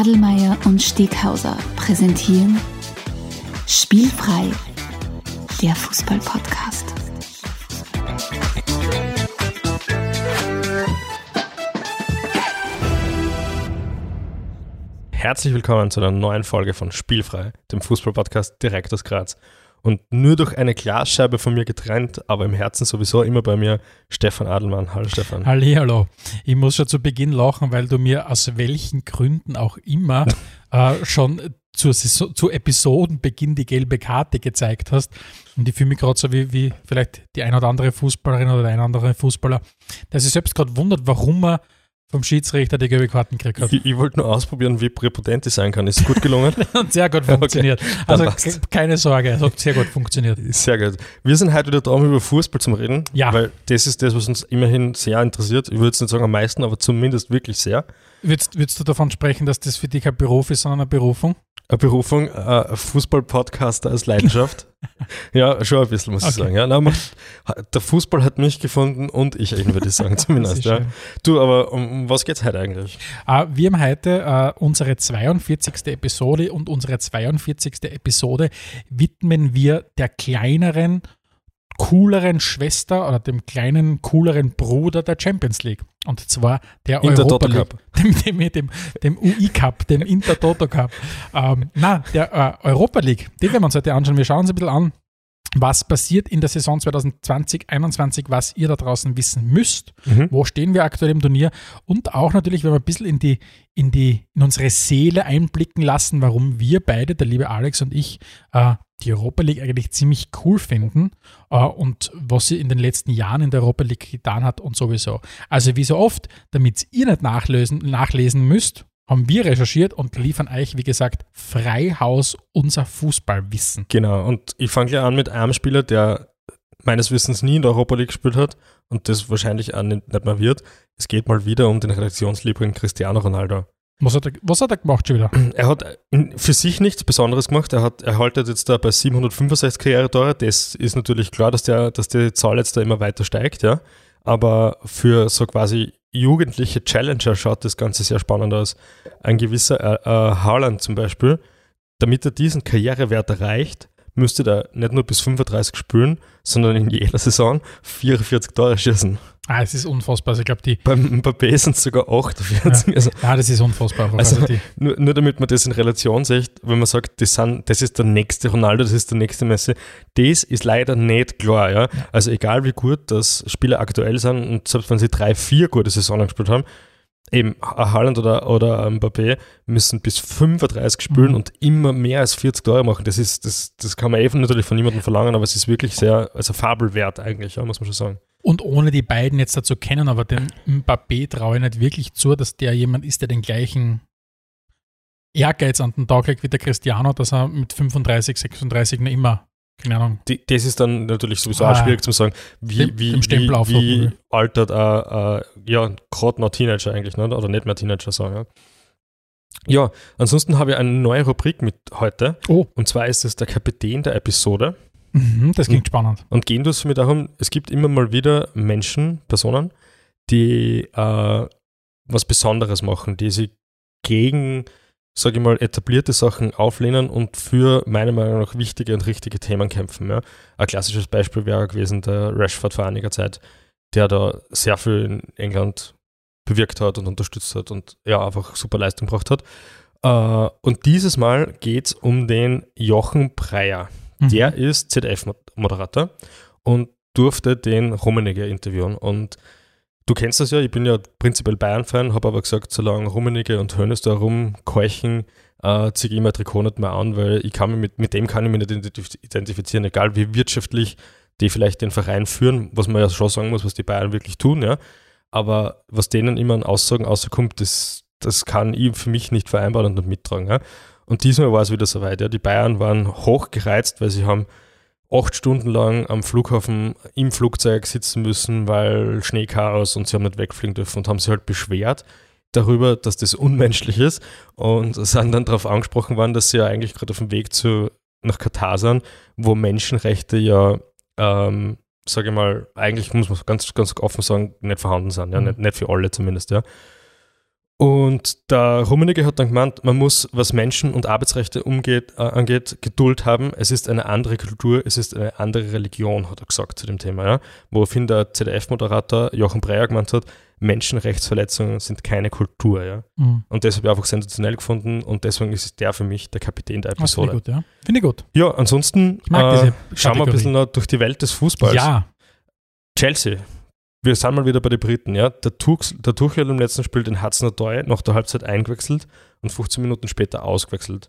Adelmeier und Steghauser präsentieren Spielfrei, der Fußball-Podcast. Herzlich willkommen zu einer neuen Folge von Spielfrei, dem Fußball-Podcast direkt aus Graz. Und nur durch eine Glasscheibe von mir getrennt, aber im Herzen sowieso immer bei mir, Stefan Adelmann. Hallo Stefan. Hallo. Ich muss schon zu Beginn lachen, weil du mir aus welchen Gründen auch immer äh, schon zur, zu Episodenbeginn die gelbe Karte gezeigt hast. Und ich fühle mich gerade so wie, wie vielleicht die ein oder andere Fußballerin oder der ein oder andere Fußballer, der sich selbst gerade wundert, warum er vom Schiedsrichter die gelbe Karten gekriegt hat. Ich, ich wollte nur ausprobieren, wie präpotent ich sein kann. Ist gut gelungen? sehr gut funktioniert. Okay, also keine Sorge, es hat sehr gut funktioniert. Sehr gut. Wir sind heute wieder da, um über Fußball zu reden. Ja. Weil das ist das, was uns immerhin sehr interessiert. Ich würde es nicht sagen am meisten, aber zumindest wirklich sehr. Würdest, würdest du davon sprechen, dass das für dich kein Beruf ist, sondern eine Berufung? Berufung, äh, Fußball-Podcaster als Leidenschaft. ja, schon ein bisschen, muss okay. ich sagen. Ja, nein, man, der Fußball hat mich gefunden und ich ihn, würde ich sagen, zumindest. ja. Du, aber um, um was geht es heute eigentlich? Uh, wir haben heute uh, unsere 42. Episode und unsere 42. Episode widmen wir der kleineren cooleren Schwester oder dem kleinen, cooleren Bruder der Champions League. Und zwar der Inter Europa League, Cup. Dem, dem, dem, dem UI Cup, dem Inter Toto Cup. Ähm, na, der äh, Europa League, den werden wir uns heute anschauen. Wir schauen uns ein bisschen an, was passiert in der Saison 2020-21, was ihr da draußen wissen müsst. Mhm. Wo stehen wir aktuell im Turnier? Und auch natürlich, wenn wir ein bisschen in die, in die, in unsere Seele einblicken lassen, warum wir beide, der liebe Alex und ich, äh, die Europa League eigentlich ziemlich cool finden äh, und was sie in den letzten Jahren in der Europa League getan hat und sowieso. Also wie so oft, damit ihr nicht nachlesen, nachlesen müsst, haben wir recherchiert und liefern euch, wie gesagt, Freihaus unser Fußballwissen. Genau, und ich fange gleich an mit einem Spieler, der meines Wissens nie in der Europa League gespielt hat und das wahrscheinlich auch nicht, nicht mehr wird. Es geht mal wieder um den Redaktionsliebling Cristiano Ronaldo. Was hat, er, was hat er gemacht schon wieder? Er hat für sich nichts Besonderes gemacht. Er, hat, er haltet jetzt da bei 765 Karrieretore. Das ist natürlich klar, dass, der, dass die Zahl jetzt da immer weiter steigt, ja. Aber für so quasi jugendliche Challenger schaut das Ganze sehr spannend aus. Ein gewisser äh, äh, Haaland zum Beispiel, damit er diesen Karrierewert erreicht, müsste er nicht nur bis 35 spielen, sondern in jeder Saison 44 Tore schießen. Ah, es ist unfassbar. Also ich glaube, die. Beim Mbappé sind es sogar 48. Ja. Also, ah, das ist unfassbar. Also, also nur, nur, damit man das in Relation sieht, wenn man sagt, das, sind, das ist der nächste Ronaldo, das ist der nächste Messi, das ist leider nicht klar. Ja? Also egal wie gut das Spieler aktuell sind und selbst wenn sie drei, vier gute Saisonen gespielt haben, eben Haaland oder, oder Mbappé müssen bis 35 spielen mhm. und immer mehr als 40 Tore machen. Das ist, das, das kann man eben natürlich von niemandem verlangen, aber es ist wirklich sehr, also fabelwert eigentlich, ja, muss man schon sagen. Und ohne die beiden jetzt dazu kennen, aber dem Mbappé traue ich nicht wirklich zu, dass der jemand ist, der den gleichen Ehrgeiz an den Tag legt wie der Cristiano, dass er mit 35, 36 noch immer keine Ahnung. Die, das ist dann natürlich sowieso ah, auch schwierig zu sagen, wie, wie, wie, wie altert ein, ja, gerade noch Teenager eigentlich, ne? oder nicht mehr Teenager sagen. Ja. ja, ansonsten habe ich eine neue Rubrik mit heute. Oh. Und zwar ist es der Kapitän der Episode. Mhm, das klingt und, spannend. Und gehen tut es mich darum, es gibt immer mal wieder Menschen, Personen, die äh, was Besonderes machen, die sich gegen sage ich mal, etablierte Sachen auflehnen und für meiner Meinung nach wichtige und richtige Themen kämpfen. Ja. Ein klassisches Beispiel wäre gewesen der Rashford vor einiger Zeit, der da sehr viel in England bewirkt hat und unterstützt hat und ja, einfach super Leistung gebracht hat. Uh, und dieses Mal geht es um den Jochen Breyer. Mhm. Der ist ZDF-Moderator und durfte den Rummenigge interviewen. Und Du kennst das ja, ich bin ja prinzipiell Bayern-Fan, habe aber gesagt, solange Rummenigge und Hönes da rumkeuchen, äh, ziehe ich mein Trikot nicht mehr an, weil ich kann mich mit, mit dem kann ich mich nicht identifizieren, egal wie wirtschaftlich die vielleicht den Verein führen, was man ja schon sagen muss, was die Bayern wirklich tun, ja. Aber was denen immer an Aussagen rauskommt, das, das kann ich für mich nicht vereinbaren und nicht mittragen. Ja. Und diesmal war es wieder soweit. Ja. Die Bayern waren hochgereizt, weil sie haben acht Stunden lang am Flughafen im Flugzeug sitzen müssen, weil Schneechaos und sie haben nicht wegfliegen dürfen und haben sich halt beschwert darüber, dass das unmenschlich ist und sind dann darauf angesprochen worden, dass sie ja eigentlich gerade auf dem Weg zu, nach Katar sind, wo Menschenrechte ja, ähm, sage ich mal, eigentlich muss man ganz, ganz offen sagen, nicht vorhanden sind, ja, mhm. nicht, nicht für alle zumindest, ja. Und der Rummenigge hat dann gemeint, man muss, was Menschen und Arbeitsrechte umgeht, äh, angeht, Geduld haben. Es ist eine andere Kultur, es ist eine andere Religion, hat er gesagt zu dem Thema. Ja? Woraufhin der ZDF-Moderator Jochen Breyer gemeint hat, Menschenrechtsverletzungen sind keine Kultur. Ja? Mhm. Und deshalb einfach sensationell gefunden und deswegen ist der für mich der Kapitän der Episode. Finde ich gut, ja. Finde ich gut. Ja, ansonsten äh, schauen wir ein bisschen noch durch die Welt des Fußballs. Ja. Chelsea wir sind mal wieder bei den Briten, ja. Der, Tuch, der Tuchel im letzten Spiel den Hudson Odoi nach der Halbzeit eingewechselt und 15 Minuten später ausgewechselt.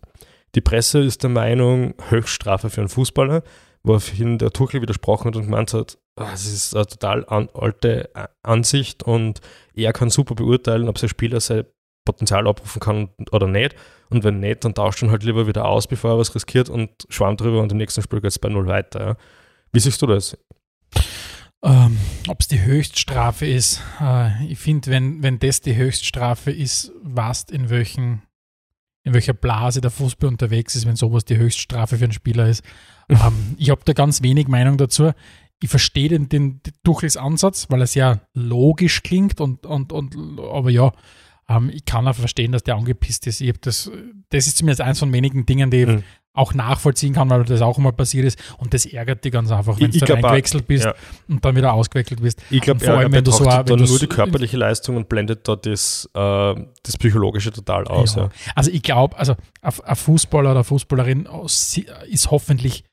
Die Presse ist der Meinung, Höchststrafe für einen Fußballer, woraufhin der Tuchel widersprochen hat und gemeint hat, ah, das ist eine total an, alte Ansicht und er kann super beurteilen, ob sein Spieler sein Potenzial abrufen kann oder nicht. Und wenn nicht, dann tauscht ihn halt lieber wieder aus, bevor er was riskiert und schwamm drüber und im nächsten Spiel geht es bei null weiter. Ja. Wie siehst du das? Ähm, Ob es die Höchststrafe ist, äh, ich finde, wenn, wenn das die Höchststrafe ist, was in welchen in welcher Blase der Fußball unterwegs ist, wenn sowas die Höchststrafe für einen Spieler ist. ähm, ich habe da ganz wenig Meinung dazu. Ich verstehe den, den, Tuchels Ansatz, weil er sehr logisch klingt und, und, und aber ja, ähm, ich kann auch verstehen, dass der angepisst ist. Ich das, das ist zumindest eins von wenigen Dingen, die mhm auch nachvollziehen kann, weil das auch immer passiert ist. Und das ärgert dich ganz einfach, wenn du eingewechselt bist ja. und dann wieder ausgewechselt bist. Ich glaube, vor allem, wenn du so wenn dann nur die körperliche Leistung und blendet da das, äh, das Psychologische total aus. Ja. Ja. Also ich glaube, also ein Fußballer oder Fußballerin ist hoffentlich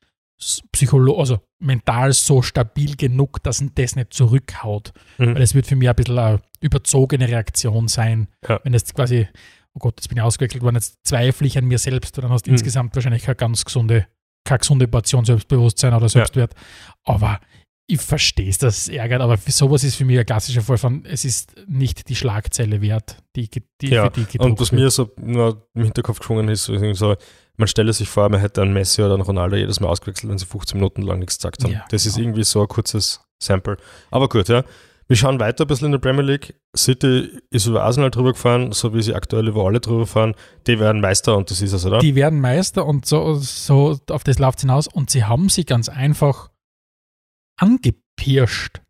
psycholo also mental so stabil genug, dass ihn das nicht zurückhaut. Mhm. Weil es wird für mich ein bisschen eine überzogene Reaktion sein, wenn es quasi oh Gott, jetzt bin ich ausgewechselt worden, jetzt zweifle ich an mir selbst, dann hast du mhm. insgesamt wahrscheinlich keine ganz gesunde, keine gesunde Portion Selbstbewusstsein oder Selbstwert. Ja. Aber ich verstehe es, dass es ärgert, aber für sowas ist für mich ein klassischer Fall von, es ist nicht die Schlagzeile wert, die, die ja, für die Und was wird. mir so nur im Hinterkopf geschwungen ist, so, man stelle sich vor, man hätte einen Messi oder einen Ronaldo jedes Mal ausgewechselt, wenn sie 15 Minuten lang nichts gesagt haben. Ja, das genau. ist irgendwie so ein kurzes Sample. Aber gut, ja. Wir schauen weiter ein bisschen in der Premier League. City ist über Arsenal drüber gefahren, so wie sie aktuell über alle drüber fahren. Die werden Meister und das ist es, oder? Die werden Meister und so, so auf das läuft es hinaus. Und sie haben sie ganz einfach angepirscht.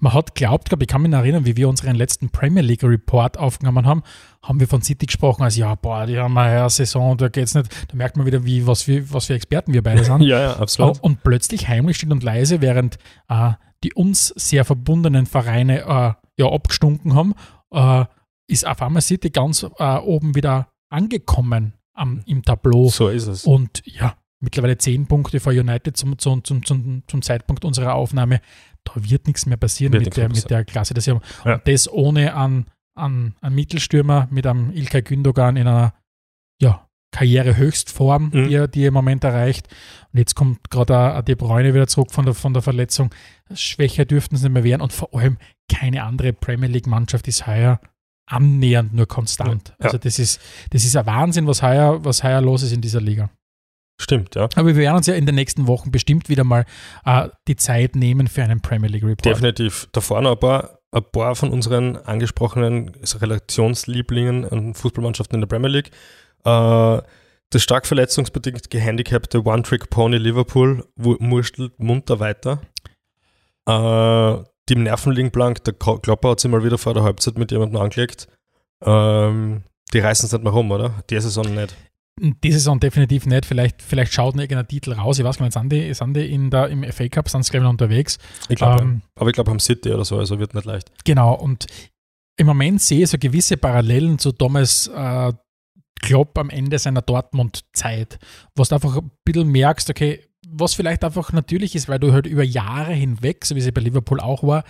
Man hat glaubt, glaube ich, kann mich noch erinnern, wie wir unseren letzten Premier League Report aufgenommen haben, haben wir von City gesprochen, als ja, boah, die haben eine Saison, da geht's nicht, da merkt man wieder, wie, was, für, was für Experten wir beide sind. ja, ja, absolut. Und plötzlich heimlich still und leise, während äh, die uns sehr verbundenen Vereine äh, ja abgestunken haben, äh, ist auf einmal City ganz äh, oben wieder angekommen am, im Tableau. So ist es. Und ja, mittlerweile zehn Punkte vor United zum, zum, zum, zum Zeitpunkt unserer Aufnahme. Da wird nichts mehr passieren mit der, mit der Klasse, das. Ja. Und das ohne an, an, an Mittelstürmer mit einem Ilkay Gündogan in einer ja, Karrierehöchstform, mhm. die, er, die er im Moment erreicht. Und jetzt kommt gerade De Bruyne wieder zurück von der, von der Verletzung. Schwächer dürften es nicht mehr werden und vor allem keine andere Premier League-Mannschaft ist heuer annähernd nur konstant. Ja. Also das ist, das ist ein Wahnsinn, was heuer, was heuer los ist in dieser Liga. Stimmt, ja. Aber wir werden uns ja in den nächsten Wochen bestimmt wieder mal äh, die Zeit nehmen für einen Premier League Report. Definitiv. Da vorne ein paar, ein paar von unseren angesprochenen Relationslieblingen an Fußballmannschaften in der Premier League äh, das stark verletzungsbedingt gehandicapte One-Trick-Pony Liverpool murstelt munter weiter. Äh, die Nerven liegen blank. Der Klopper hat sich mal wieder vor der Halbzeit mit jemandem angelegt. Ähm, die reißen es nicht mehr rum, oder? Die Saison nicht. Die Saison definitiv nicht. Vielleicht, vielleicht schaut noch irgendein Titel raus. Ich weiß gar nicht, sind die, sind die in der, im FA Cup, sind sie glaube ich noch unterwegs. Ich glaube, ähm, aber ich glaube am City oder so, also wird nicht leicht. Genau, und im Moment sehe ich so gewisse Parallelen zu Thomas äh, Klopp am Ende seiner Dortmund-Zeit, wo du einfach ein bisschen merkst, okay, was vielleicht einfach natürlich ist, weil du halt über Jahre hinweg, so wie es bei Liverpool auch war,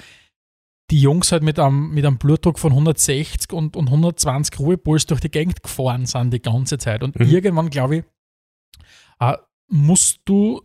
die Jungs halt mit einem, mit einem Blutdruck von 160 und, und 120 Ruhepuls durch die Gegend gefahren sind die ganze Zeit. Und mhm. irgendwann, glaube ich, äh, musst du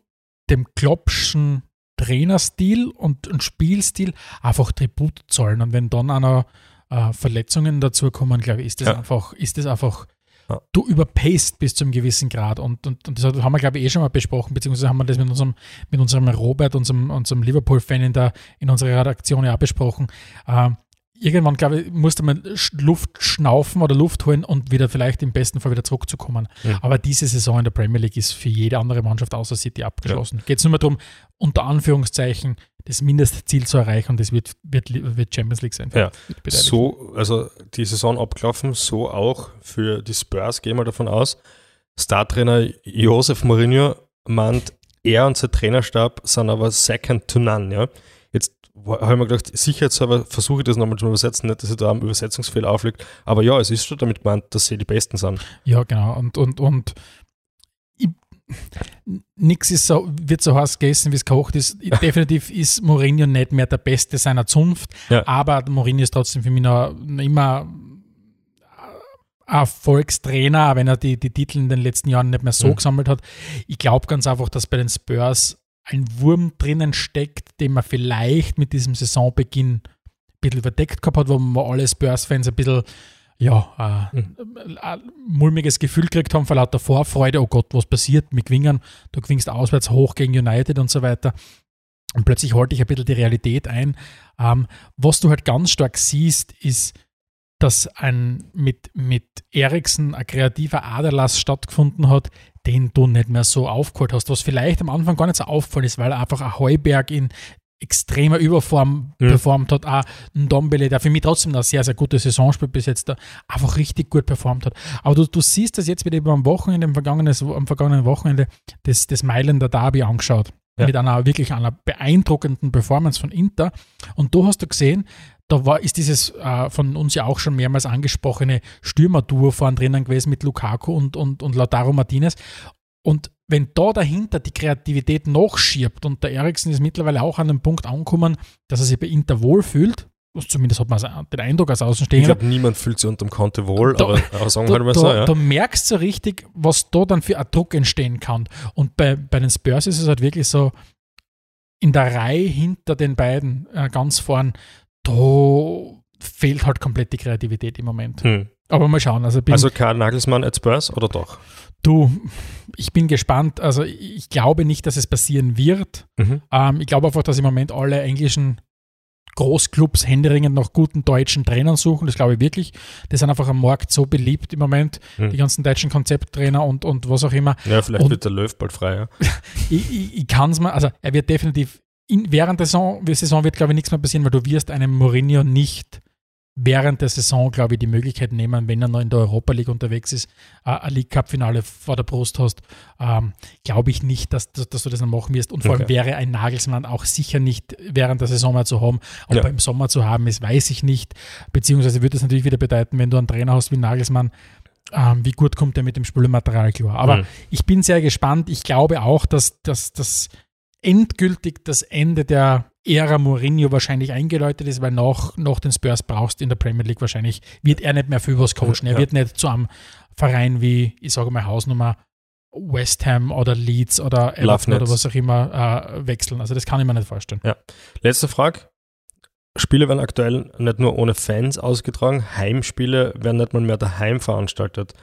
dem Kloppschen Trainerstil und, und Spielstil einfach Tribut zahlen. Und wenn dann einer äh, Verletzungen dazu kommen, glaube ich, ist das ja. einfach, ist das einfach ja. du überpaced bis zu einem gewissen Grad. Und, und, und das haben wir, glaube ich, eh schon mal besprochen, beziehungsweise haben wir das mit unserem, mit unserem Robert, unserem, unserem Liverpool-Fan in, in unserer Redaktion ja auch besprochen. Ähm, irgendwann, glaube ich, musste man Luft schnaufen oder Luft holen und wieder vielleicht im besten Fall wieder zurückzukommen. Ja. Aber diese Saison in der Premier League ist für jede andere Mannschaft außer City abgeschlossen. Ja. Geht es nur mehr darum, unter Anführungszeichen das Mindestziel zu erreichen und das wird, wird, wird Champions League sein. Ja. So, also die Saison abgelaufen, so auch für die Spurs, gehen wir davon aus. Startrainer Josef Mourinho meint, er und sein Trainerstab sind aber second to none. Ja? Jetzt habe ich mir gedacht, sicherheitshalber versuche ich das nochmal zu übersetzen, nicht, dass ich da einen Übersetzungsfehler aufliegt. Aber ja, es ist schon damit gemeint, dass sie die Besten sind. Ja, genau. Und, und, und nichts ist so, wird so heiß gegessen, wie es gekocht ist. Definitiv ist Mourinho nicht mehr der Beste seiner Zunft, ja. aber Mourinho ist trotzdem für mich noch immer Erfolgstrainer, wenn er die, die Titel in den letzten Jahren nicht mehr so mhm. gesammelt hat. Ich glaube ganz einfach, dass bei den Spurs ein Wurm drinnen steckt, den man vielleicht mit diesem Saisonbeginn ein bisschen verdeckt gehabt hat, wo man alle Spurs-Fans ein bisschen ja, äh, mhm. ein mulmiges Gefühl gekriegt haben vor lauter Vorfreude, oh Gott, was passiert, mit gewinnen, du gewinnst auswärts hoch gegen United und so weiter. Und plötzlich holte ich ein bisschen die Realität ein. Ähm, was du halt ganz stark siehst, ist, dass ein mit, mit Eriksen ein kreativer Aderlass stattgefunden hat, den du nicht mehr so aufgeholt hast, was vielleicht am Anfang gar nicht so auffallen ist, weil er einfach ein Heuberg in extremer Überform mhm. performt hat. Auch ein Dombele, der für mich trotzdem eine sehr, sehr gute Saison spielt, bis jetzt da einfach richtig gut performt hat. Aber du, du siehst das jetzt wieder am Wochenende, am vergangenen, am vergangenen Wochenende, das, das Mailänder Derby angeschaut. Ja. Mit einer wirklich einer beeindruckenden Performance von Inter. Und da hast du gesehen, da war, ist dieses äh, von uns ja auch schon mehrmals angesprochene Stürmerduo vorn drinnen gewesen mit Lukaku und, und, und Lautaro Martinez. Und wenn da dahinter die Kreativität noch schiebt und der Eriksen ist mittlerweile auch an dem Punkt angekommen, dass er sich bei Inter wohlfühlt, zumindest hat man den Eindruck als Außenstehender. Ich glaube, niemand fühlt sich unter dem Konto wohl, da, aber, aber sagen wir da, mal so. Ja. Du merkst so richtig, was da dann für ein Druck entstehen kann. Und bei, bei den Spurs ist es halt wirklich so, in der Reihe hinter den beiden äh, ganz vorn, da fehlt halt komplett die Kreativität im Moment. Hm. Aber mal schauen. Also, also Karl Nagelsmann at Spurs oder doch? Du, ich bin gespannt. Also ich glaube nicht, dass es passieren wird. Mhm. Ähm, ich glaube einfach, dass im Moment alle englischen Großclubs händeringend nach guten deutschen Trainern suchen. Das glaube ich wirklich. Die sind einfach am Markt so beliebt im Moment, mhm. die ganzen deutschen Konzepttrainer und, und was auch immer. Ja, vielleicht und wird der Löw bald frei. Ja. ich ich, ich kann es mal, also er wird definitiv, in, während der Saison, der Saison wird glaube ich nichts mehr passieren, weil du wirst einem Mourinho nicht während der Saison, glaube ich, die Möglichkeit nehmen, wenn er noch in der Europa League unterwegs ist, äh, ein League Cup-Finale vor der Brust hast, ähm, glaube ich nicht, dass, dass, dass, du das dann machen wirst. Und vor okay. allem wäre ein Nagelsmann auch sicher nicht während der Saison mal zu haben. Ob ja. er im Sommer zu haben ist, weiß ich nicht. Beziehungsweise würde es natürlich wieder bedeuten, wenn du einen Trainer hast wie Nagelsmann, ähm, wie gut kommt er mit dem Spülmaterial klar. Aber mhm. ich bin sehr gespannt. Ich glaube auch, dass das endgültig das Ende der Ära Mourinho wahrscheinlich eingeläutet ist, weil nach, nach den Spurs brauchst in der Premier League wahrscheinlich, wird er nicht mehr für was coachen. Er wird nicht zu einem Verein wie, ich sage mal, Hausnummer West Ham oder Leeds oder Everton oder was auch immer äh, wechseln. Also das kann ich mir nicht vorstellen. Ja. Letzte Frage. Spiele werden aktuell nicht nur ohne Fans ausgetragen, Heimspiele werden nicht mal mehr daheim veranstaltet.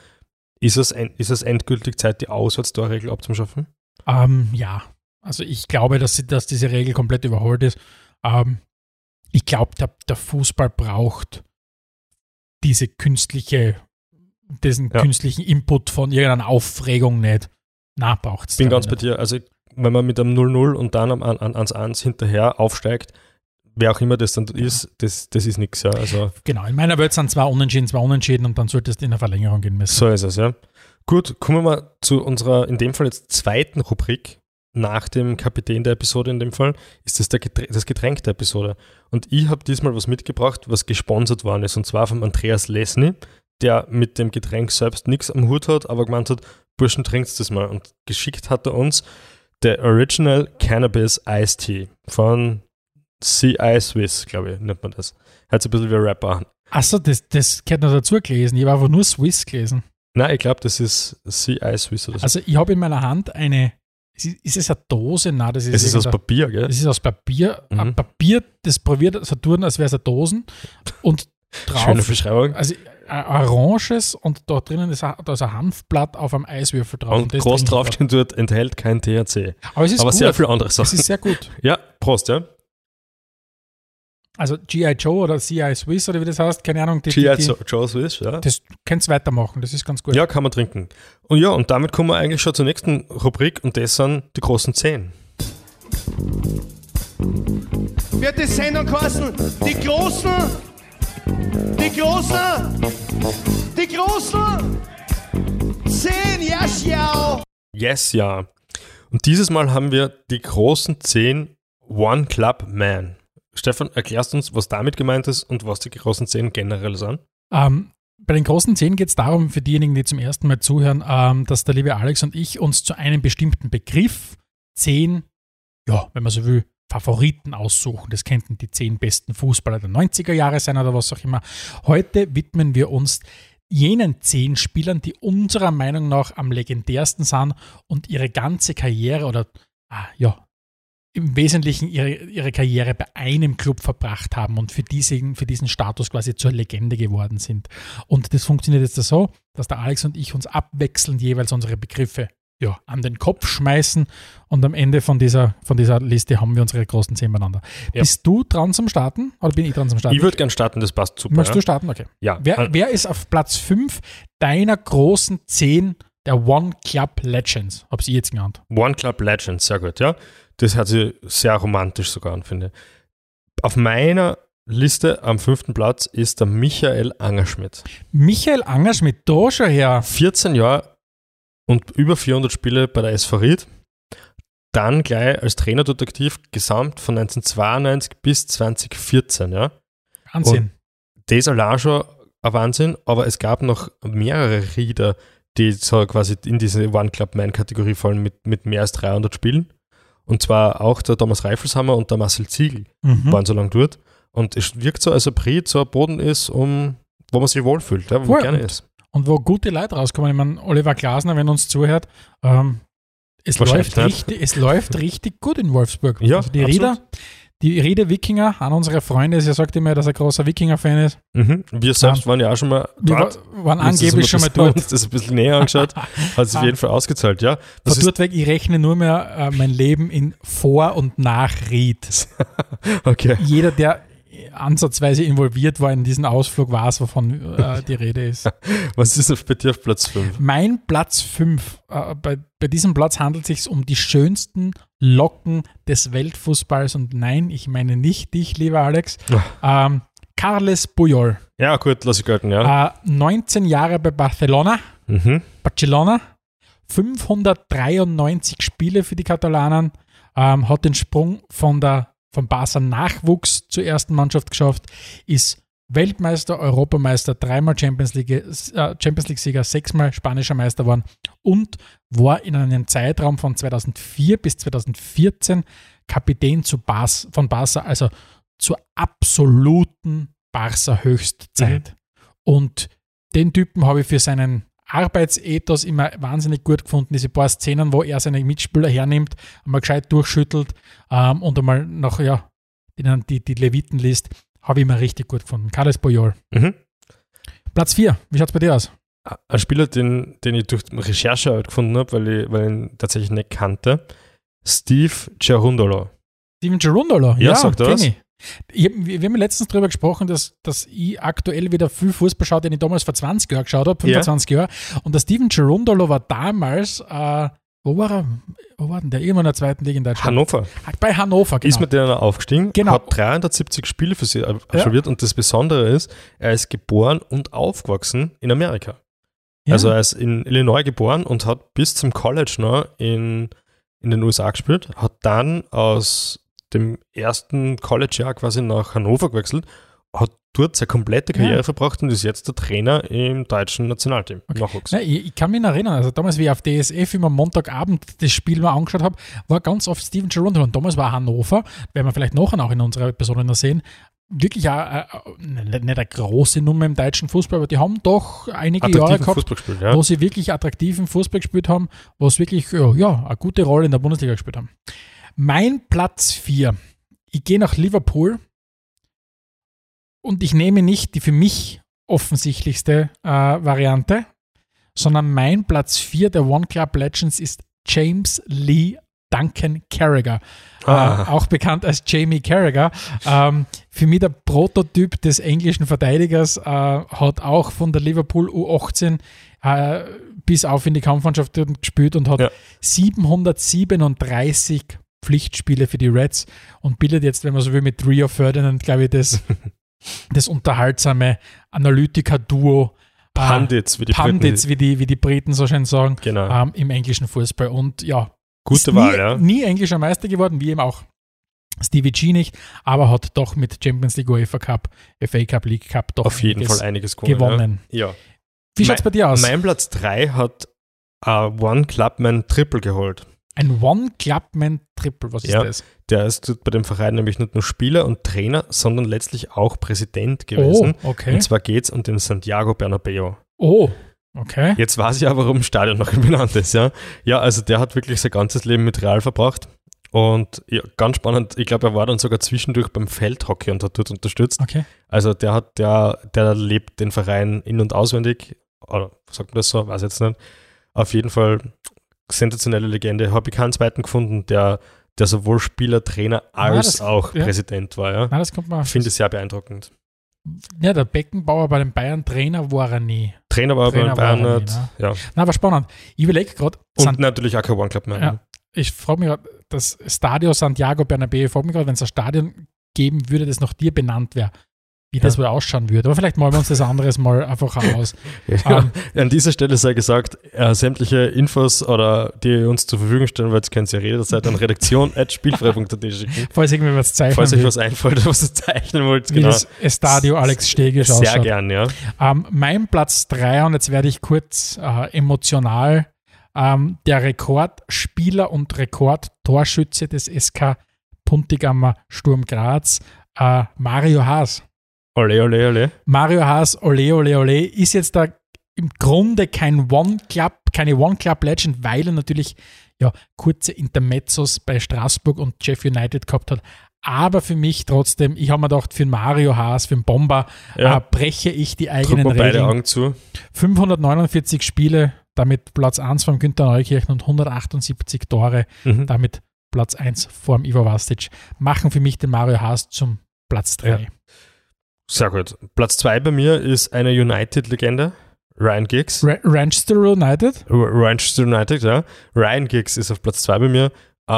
Ist es, ist es endgültig Zeit, die Auswärtstorregel abzuschaffen? Ähm, ja, also ich glaube, dass, dass diese Regel komplett überholt ist. Ähm, ich glaube, der, der, Fußball braucht diese künstliche, diesen ja. künstlichen Input von irgendeiner Aufregung nicht. Na, braucht es. Ich bin ganz nicht. bei dir. Also, wenn man mit einem 0-0 und dann am, an, ans 1 hinterher aufsteigt, wer auch immer das dann genau. ist, das, das ist nichts. Ja. Also, genau, in meiner Welt sind zwei Unentschieden, zwei Unentschieden und dann sollte es in der Verlängerung gehen müssen. So ist es, ja. Gut, kommen wir mal zu unserer, in dem Fall jetzt zweiten Rubrik nach dem Kapitän der Episode in dem Fall, ist das Getränk, das Getränk der Episode. Und ich habe diesmal was mitgebracht, was gesponsert worden ist, und zwar von Andreas Lesny, der mit dem Getränk selbst nichts am Hut hat, aber gemeint hat, Burschen, trinkt das mal. Und geschickt hat er uns der Original Cannabis Iced Tea von CI Swiss, glaube ich, nennt man das. Hört sich ein bisschen wie ein Rapper an. Achso, das, das gehört noch dazu gelesen. Ich habe einfach nur Swiss gelesen. Nein, ich glaube, das ist CI Swiss oder so. Also, ich habe in meiner Hand eine ist es eine Dose? Nein, das ist, es ist aus Papier, gell? Es ist aus Papier. Mhm. Ein Papier, das probiert so tun, als wäre es eine Dosen. Und drauf. Schöne Beschreibung. Also ein oranges und da drinnen ist, ein, da ist ein Hanfblatt auf einem Eiswürfel drauf. Und, und groß draufstehen dort, enthält kein THC. Aber es ist Aber gut. sehr viele andere Sachen. Es ist sehr gut. Ja, Prost, ja. Also G.I. Joe oder CI Swiss oder wie das heißt, keine Ahnung. G.I. Joe Swiss, ja. Das kannst du weitermachen, das ist ganz gut. Ja, kann man trinken. Und ja, und damit kommen wir eigentlich schon zur nächsten Rubrik und das sind die großen Zehn. wird die Sendung kosten. Die Großen, die Großen, die Großen, zehn, ja, schau. Yes, ja. Und dieses Mal haben wir die großen 10 One Club Man. Stefan, erklärst uns, was damit gemeint ist und was die großen 10 generell sind? Ähm, bei den großen 10 geht es darum, für diejenigen, die zum ersten Mal zuhören, ähm, dass der liebe Alex und ich uns zu einem bestimmten Begriff 10, ja, wenn man so will, Favoriten aussuchen. Das könnten die 10 besten Fußballer der 90er Jahre sein oder was auch immer. Heute widmen wir uns jenen 10 Spielern, die unserer Meinung nach am legendärsten sind und ihre ganze Karriere oder ah, ja, im Wesentlichen ihre, ihre Karriere bei einem Club verbracht haben und für diesen, für diesen Status quasi zur Legende geworden sind. Und das funktioniert jetzt so, dass der Alex und ich uns abwechselnd jeweils unsere Begriffe ja, an den Kopf schmeißen und am Ende von dieser, von dieser Liste haben wir unsere großen zehn beieinander. Ja. Bist du dran zum Starten oder bin ich dran zum Starten? Ich würde gern starten, das passt super. Möchtest ja? du starten? Okay. Ja. Wer, Äh, wer ist auf Platz 5 deiner großen 10 der One Club Legends? Hab sie jetzt genannt. One Club Legends, sehr gut, ja. Das hört sich sehr romantisch sogar an, finde ich. Auf meiner Liste am fünften Platz ist der Michael Angerschmidt. Michael Angerschmidt, da schon her. 14 Jahre und über 400 Spiele bei der SV Ried. Dann gleich als Trainer dort aktiv, gesamt von 1992 bis 2014, ja. Wahnsinn. Das allein schon ein Wahnsinn, aber es gab noch mehrere Rieder, die so quasi in diese One Club Man Kategorie fallen mit, mit mehr als 300 Spielen. Und zwar auch der Thomas Reifelshammer und der Marcel Ziegel Mhm. waren so lange dort. Und es wirkt so, als ob Ried so ein Boden ist, um, wo man sich wohlfühlt, ja, wo man gerne ist. Und wo gute Leute rauskommen. Ich meine, Oliver Glasner, wenn er uns zuhört, ähm, es, läuft richtig, es läuft richtig gut in Wolfsburg. Ja, also die absolut. Rieder, die Rieder Wikinger, einer unserer Freunde, er sagt immer, dass er großer Wikinger-Fan ist. Mhm. Wir selbst waren ja auch schon mal Wir dort. waren Wir das angeblich schon mal ein bisschen- dort. uns das ein bisschen näher angeschaut. Hat sich auf jeden Fall ausgezahlt, ja. Was Von ist, dort weg, ich rechne nur mehr äh, mein Leben in Vor- und nach Ried. okay. Jeder, der ansatzweise involviert war in diesen Ausflug, weiß, wovon äh, die Rede ist. Was ist auf- bei dir auf Platz 5? Mein Platz 5, äh, bei, bei diesem Platz handelt es sich um die schönsten Locken des Weltfußballs. Und nein, ich meine nicht dich, lieber Alex. Ähm, Carles Puyol, Ja, gut, lass ich gelten, ja. äh, 19 Jahre bei Barcelona, Mhm. Barcelona, 593 Spiele für die Katalanen, ähm, hat den Sprung von der vom Barca Nachwuchs zur ersten Mannschaft geschafft, ist Weltmeister, Europameister, dreimal Champions League, äh, Champions League Sieger, sechsmal spanischer Meister geworden und war in einem Zeitraum von 2004 bis 2014 Kapitän zu Bas, von Barca, also zur absoluten Barca Höchstzeit. Und den Typen habe ich für seinen Arbeitsethos immer wahnsinnig gut gefunden. Diese paar Szenen, wo er seine Mitspieler hernimmt, einmal gescheit durchschüttelt ähm, und einmal noch, ja, denen die, die Leviten liest, habe ich immer richtig gut gefunden. Carles Puyol. Mhm. Platz 4. Wie schaut es bei dir aus? Ein Spieler, den, den ich durch Recherche halt gefunden habe, weil ich, weil ich ihn tatsächlich nicht kannte, Steve Cerundolo. Steven Gerundolo. Ja, sagt er kenn was? ich. Ich wir haben letztens darüber gesprochen, dass, dass ich aktuell wieder viel Fußball schaue, den ich damals vor 20 Jahren geschaut habe, 25 Jahre. Und der Steven Gerundolo war damals, äh, wo war er? Wo war denn der? Irgendwann in der zweiten Liga in Deutschland. Hannover. Bei Hannover, genau. Ist mit denen aufgestiegen, Genau. hat 370 Spiele für sie absolviert und das Besondere ist, er ist geboren und aufgewachsen in Amerika. Ja. Also er ist in Illinois geboren und hat bis zum College noch in, in den USA gespielt, hat dann aus dem ersten College-Jahr quasi nach Hannover gewechselt, hat dort seine komplette Karriere Ja. verbracht und ist jetzt der Trainer im deutschen Nationalteam. Nachwuchs. Nein, ich, ich kann mich erinnern, also damals, wie ich auf DSF immer Montagabend das Spiel mal angeschaut habe, war ganz oft Steven Gerrard und damals war Hannover, werden wir vielleicht nachher auch in unserer Episode noch sehen, wirklich auch, äh, nicht nicht eine große Nummer im deutschen Fußball, aber die haben doch einige Jahre gehabt, gespielt, ja. wo sie wirklich attraktiven Fußball gespielt haben, wo sie wirklich ja, ja, eine gute Rolle in der Bundesliga gespielt haben. Mein Platz 4. Ich gehe nach Liverpool und ich nehme nicht die für mich offensichtlichste äh, Variante, sondern mein Platz 4 der One Club Legends ist James Lee Duncan Carragher, Ah. äh, auch bekannt als Jamie Carragher. Ähm, für mich der Prototyp des englischen Verteidigers, äh, hat auch von der Liverpool U18 äh, bis auf in die Kampfmannschaft gespielt und hat Ja. 737 Pflichtspiele für die Reds und bildet jetzt, wenn man so will, mit Rio Ferdinand, glaube ich, das, das unterhaltsame Analytiker-Duo. äh, Pandits, wie die Pundits, Briten- wie die, wie die Briten so schön sagen, Genau. ähm, im englischen Fußball. Und ja, Gute ist Wahl, nie, ja. nie englischer Meister geworden, wie eben auch Stevie G nicht, aber hat doch mit Champions League, UEFA Cup, FA Cup, League Cup doch Auf jeden Fall einiges gewonnen. gewonnen. Ja. Wie schaut es bei dir aus? Mein Platz 3 hat uh, One Clubman Triple geholt. Ein One-Clubman-Triple, was ist Ja. das? Der ist bei dem Verein nämlich nicht nur Spieler und Trainer, sondern letztlich auch Präsident gewesen. Oh, okay. Und zwar geht es um den Santiago Bernabeo. Oh, okay. Jetzt weiß ich ja, warum das Stadion noch benannt ist. Ja, ja also der hat wirklich sein ganzes Leben mit Real verbracht. Und ja, ganz spannend, ich glaube, er war dann sogar zwischendurch beim Feldhockey und hat dort unterstützt. Okay. Also der hat, der, der lebt den Verein in- und auswendig. Oder sagt man das so? Weiß jetzt nicht. Auf jeden Fall sensationelle Legende. Habe ich keinen zweiten gefunden, der, der sowohl Spieler, Trainer als das- auch ja. Präsident war. Ja. Na, das kommt mal. Ich finde es sehr beeindruckend. Ja, der Beckenbauer bei den Bayern Trainer war er nie. Trainer war Trainer bei Bayern war er nicht. ne? Ja. Na, aber spannend. Ich überlege gerade, Und natürlich auch kein One Club mehr. Ja. ich frage mich gerade, das Stadio Santiago Bernabeu, ich frage mich gerade, wenn es ein Stadion geben würde, das nach dir benannt wäre, wie das wohl ausschauen würde. Aber vielleicht malen wir uns das anderes mal einfach aus. Ja. Ähm, An dieser Stelle sei gesagt, äh, sämtliche Infos oder die ihr uns zur Verfügung stellen wollt, könnt ihr jederzeit an redaktion.spielfrei.at schicken. falls irgendwer was zeichnen Falls euch was einfällt, was ihr zeichnen wollt. wie Genau. das Estadio Alex Stegisch Sehr ausschaut. gern, ja. Ähm, mein Platz 3, und jetzt werde ich kurz äh, emotional, ähm, der Rekordspieler und Rekordtorschütze des SK Puntigammer Sturm Graz, äh, Mario Haas. Ole, ole, ole. Mario Haas, ole, ole, ole, ist jetzt da im Grunde kein One-Club, keine One-Club-Legend, weil er natürlich ja, kurze Intermezzos bei Straßburg und Jeff United gehabt hat. Aber für mich trotzdem, ich habe mir gedacht, für den Mario Haas, für den Bomber, Ja. äh, breche ich die eigenen mal beide Regeln. Augen zu. 549 Spiele, damit Platz 1 von Günter Neukirchen und 178 Tore, Mhm. damit Platz 1 vorm Ivo Vastic, machen für mich den Mario Haas zum Platz 3. Ja. Sehr gut. Platz zwei bei mir ist eine United-Legende, Ryan Giggs. Ra Ranchester United? R- Manchester United, ja. Ryan Giggs ist auf Platz 2 bei mir. Äh,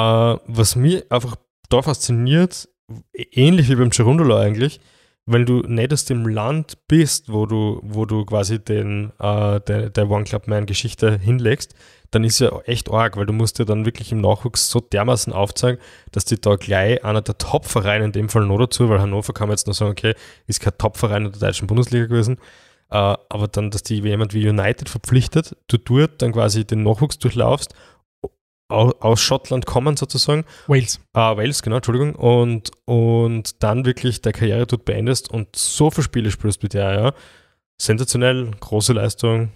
was mich einfach da fasziniert, ähnlich wie beim Gerundolo eigentlich, wenn du nicht aus dem Land bist, wo du, wo du quasi den, äh, der, der One Club Man Geschichte hinlegst, dann ist ja echt arg, weil du musst ja dann wirklich im Nachwuchs so dermaßen aufzeigen, dass die da gleich einer der Top-Vereine, in dem Fall noch dazu, weil Hannover kann man jetzt noch sagen, okay, ist kein Top-Verein in der deutschen Bundesliga gewesen, äh, aber dann, dass die jemand wie United verpflichtet, du dort dann quasi den Nachwuchs durchlaufst, au- aus Schottland kommen sozusagen, Wales. ah, Wales, genau, Entschuldigung, und, und dann wirklich der Karriere dort beendest und so viele Spiele spielst mit der, ja. Sensationell, große Leistung.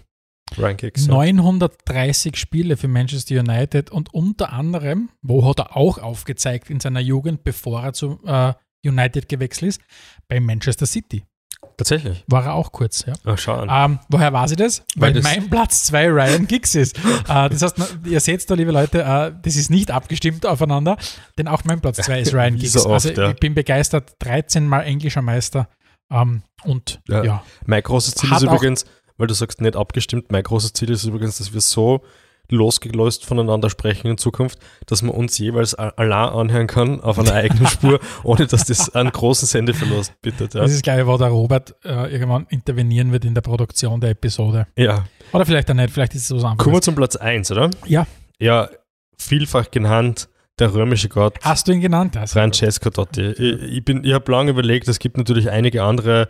Ja. 930 Spiele für Manchester United und unter anderem, wo hat er auch aufgezeigt in seiner Jugend, bevor er zu äh, United gewechselt ist, bei Manchester City. Tatsächlich. War er auch kurz, ja. Schau an. Ähm, woher weiß ich das? Weil Weil, das- mein Platz 2 Ryan Giggs ist. äh, das heißt, ihr seht da, liebe Leute, äh, das ist nicht abgestimmt aufeinander, denn auch mein Platz 2 ist Ryan Giggs. so oft, also ja. ich bin begeistert, 13 Mal englischer Meister ähm, und Ja. ja. Mein großes Ziel Hat ist übrigens, weil du sagst, nicht abgestimmt, mein großes Ziel ist übrigens, dass wir so losgelöst voneinander sprechen in Zukunft, dass man uns jeweils allein anhören kann auf einer eigenen Spur, ohne dass das einen großen Sendeverlust bittet. Ja. Das ist gleich, wo der Robert äh, irgendwann intervenieren wird in der Produktion der Episode. ja. Oder vielleicht auch nicht, vielleicht ist es so einfach. Kommen wir zum Platz 1, oder? Ja. Ja, vielfach genannt, der römische Gott. Hast du ihn genannt? Also, Francesco Totti. Ich, ich, bin- ich habe lange überlegt, es gibt natürlich einige andere,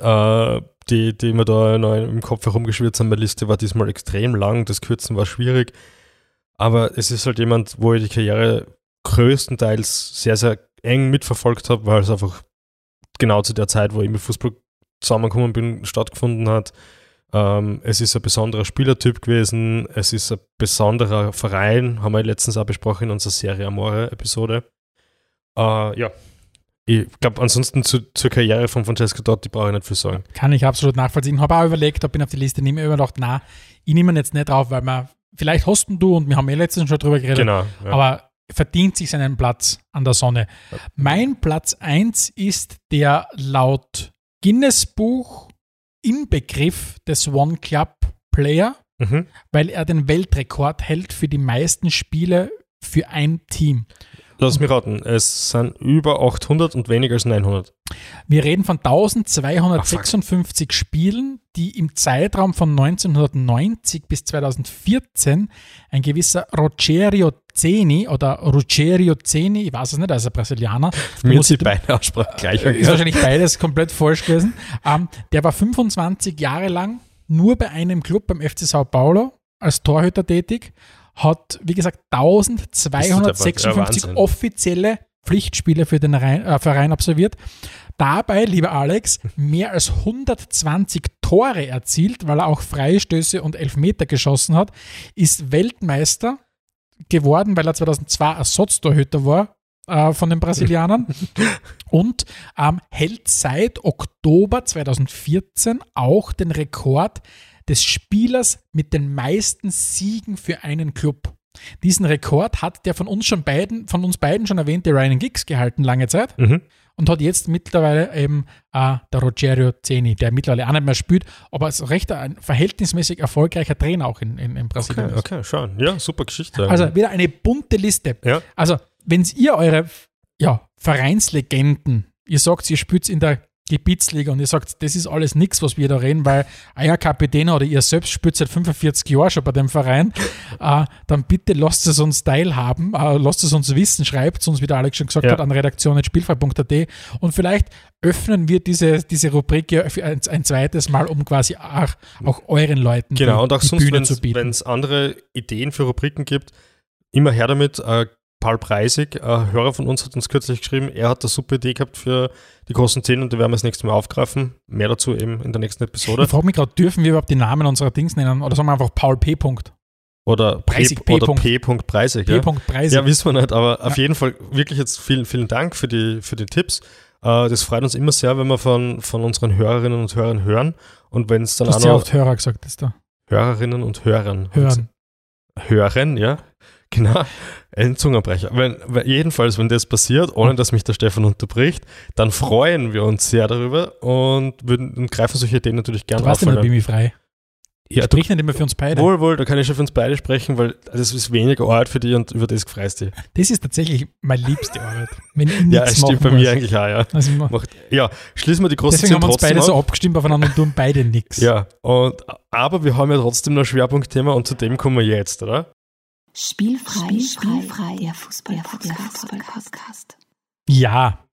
äh, die, die mir da noch im Kopf herumgeschwirrt sind. Meine Liste war diesmal extrem lang, das Kürzen war schwierig. Aber es ist halt jemand, wo ich die Karriere größtenteils sehr, sehr eng mitverfolgt habe, weil es einfach genau zu der Zeit, wo ich mit Fußball zusammengekommen bin, stattgefunden hat. Ähm, es ist ein besonderer Spielertyp gewesen, es ist ein besonderer Verein, haben wir letztens auch besprochen in unserer Serie Amore-Episode. Äh, ja, ich glaube, ansonsten zu, zur Karriere von Francesco Totti brauche ich nicht viel sagen. Kann ich absolut nachvollziehen. Habe auch überlegt, habe ihn auf die Liste nicht mehr überdacht, na, ich nehme ihn jetzt nicht drauf, weil man, vielleicht hosten du und wir haben eh letztens schon drüber geredet, Genau. Ja. aber verdient sich seinen Platz an der Sonne. Mein Platz 1 ist der laut Guinness-Buch Inbegriff des One Club Player, mhm. weil er den Weltrekord hält für die meisten Spiele für ein Team. Lass mich raten, es sind über 800 und weniger als 900. Wir reden von 1256 Spielen, die im Zeitraum von 1990 bis 2014 ein gewisser Rogerio Zeni oder Rogerio Zeni, ich weiß es nicht, also Brasilianer. Mir sind ich- die beide Aussprachen gleich. ist wahrscheinlich beides komplett falsch gewesen. Ähm, der war 25 Jahre lang nur bei einem Club beim FC Sao Paulo als Torhüter tätig, hat, wie gesagt, Ja, 1256 Wahnsinn. offizielle Pflichtspiele für den Rein, äh, Verein absolviert. Dabei, lieber Alex, mehr als 120 Tore erzielt, weil er auch Freistöße und Elfmeter geschossen hat, ist Weltmeister geworden, weil er 2002 Ersatztorhüter war äh, von den Brasilianern und ähm, hält seit Oktober 2014 auch den Rekord des Spielers mit den meisten Siegen für einen Club. Diesen Rekord hat der von uns schon beiden, von uns beiden schon erwähnte Ryan Giggs gehalten lange Zeit Mhm. und hat jetzt mittlerweile eben äh, der Rogerio Zeni, der mittlerweile auch nicht mehr spielt, aber als recht ein verhältnismäßig erfolgreicher Trainer auch in, in, in Brasilien Okay, ist. okay, schon. Ja, super Geschichte. Also wieder eine bunte Liste. ja. Also, wenn ihr eure ja, Vereinslegenden, ihr sagt, ihr spielt in der Gebietsliga und ihr sagt, das ist alles nichts, was wir da reden, weil euer Kapitän oder ihr selbst spielt seit 45 Jahren schon bei dem Verein, äh, dann bitte lasst es uns teilhaben, äh, lasst es uns wissen, schreibt es uns, wie der Alex schon gesagt Ja. hat, an redaktion.spielfrei.at und vielleicht öffnen wir diese, diese Rubrik ja ein, ein zweites Mal, um quasi auch, auch euren Leuten Genau, die, und auch die sonst, Bühne zu wenn bieten. es andere Ideen für Rubriken gibt, immer her damit. Äh, Paul Preisig, ein Hörer von uns, hat uns kürzlich geschrieben, er hat eine super Idee gehabt für die großen Themen und die werden wir das nächste Mal aufgreifen. Mehr dazu eben in der nächsten Episode. Ich frage mich gerade, dürfen wir überhaupt die Namen unserer Dings nennen oder sagen wir einfach Paul P. Punkt? Oder Preisig, P. P. Oder P. Preisig. P. Ja. Punkt Preise. ja, wissen wir nicht, aber auf Ja. jeden Fall wirklich jetzt vielen, vielen Dank für die, für die Tipps. Äh, das freut uns immer sehr, wenn wir von, von unseren Hörerinnen und Hörern hören. Und wenn es dann du auch hast ja noch oft Hörer gesagt, das da. Hörerinnen und Hörern Hören. hören, ja. Genau, ein Zungenbrecher. Wenn, wenn, jedenfalls, wenn das passiert, ohne dass mich der Stefan unterbricht, dann freuen wir uns sehr darüber und, würden, und greifen solche Ideen natürlich gerne auf. ja nicht weil- Bimi frei. ja, Sprich nicht immer für uns beide. wohl, wohl, da kann ich schon für uns beide sprechen, weil das ist weniger Arbeit für dich und über das freust dich. Das ist tatsächlich meine liebste Arbeit. Wenn ich Ja, es stimmt bei mir muss. eigentlich auch, ja. Also, Macht, ja, schließen wir die großen deswegen haben wir uns beide so auf. abgestimmt aufeinander und tun beide nichts. Ja, und, aber wir haben ja trotzdem noch ein Schwerpunktthema und zu dem kommen wir jetzt, oder? Spielfrei, Spielfrei, der Fußball, der Fußball Podcast. Ja.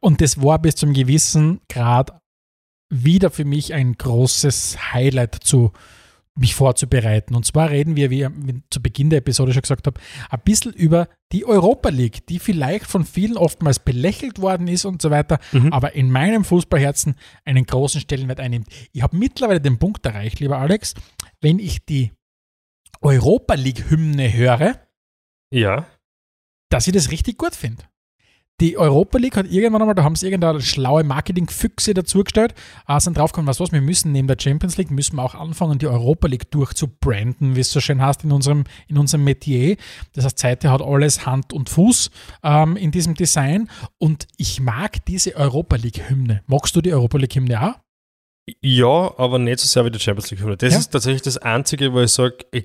Und das war bis zum gewissen Grad wieder für mich ein großes Highlight zu mich vorzubereiten. Und zwar reden wir, wie ich zu Beginn der Episode schon gesagt habe, ein bisschen über die Europa League, die vielleicht von vielen oftmals belächelt worden ist und so weiter, Mhm. aber in meinem Fußballherzen einen großen Stellenwert einnimmt. Ich habe mittlerweile den Punkt erreicht, lieber Alex, wenn ich die Europa League-Hymne höre, Ja. dass ich das richtig gut finde. Die Europa League hat irgendwann einmal, da haben sie irgendeine schlaue Marketing-Füchse dazugestellt, äh, sind draufgekommen, was was, wir müssen neben der Champions League, müssen wir auch anfangen, die Europa League durchzubranden, wie es so schön heißt in unserem, in unserem Metier. Das heißt, Seite hat alles Hand und Fuß ähm, in diesem Design und ich mag diese Europa League-Hymne. Magst du die Europa League-Hymne auch? Ja, aber nicht so sehr wie die Champions League. Das Ja. ist tatsächlich das Einzige, wo ich sage, dass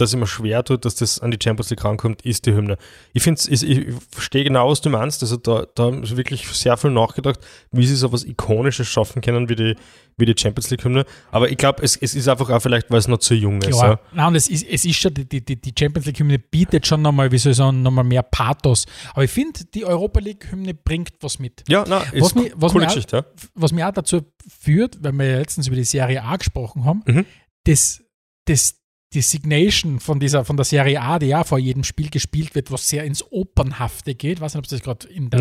ich mir schwer tut, dass das an die Champions League rankommt, ist die Hymne. Ich finde, ich, ich verstehe genau, was du meinst. Also da, da haben sie wirklich sehr viel nachgedacht, wie sie so was Ikonisches schaffen können wie die, wie die Champions League Hymne. Aber ich glaube, es, es ist einfach auch vielleicht, weil es noch zu jung ist. Ja, Ja. nein, und es ist, es ist schon, die, die, die Champions League-Hymne bietet schon nochmal, wie soll ich sagen, nochmal mehr Pathos. Aber ich finde, die Europa League-Hymne bringt was mit. Ja, ist Was mich- was coole mich auch- Geschichte. Ja. Was mir auch dazu führt, weil wir ja letztens über die Serie A gesprochen haben, Mhm. das, das Designation von dieser, von der Serie A, die ja vor jedem Spiel gespielt wird, was sehr ins Opernhafte geht, weiß nicht, ob du das gerade in deinem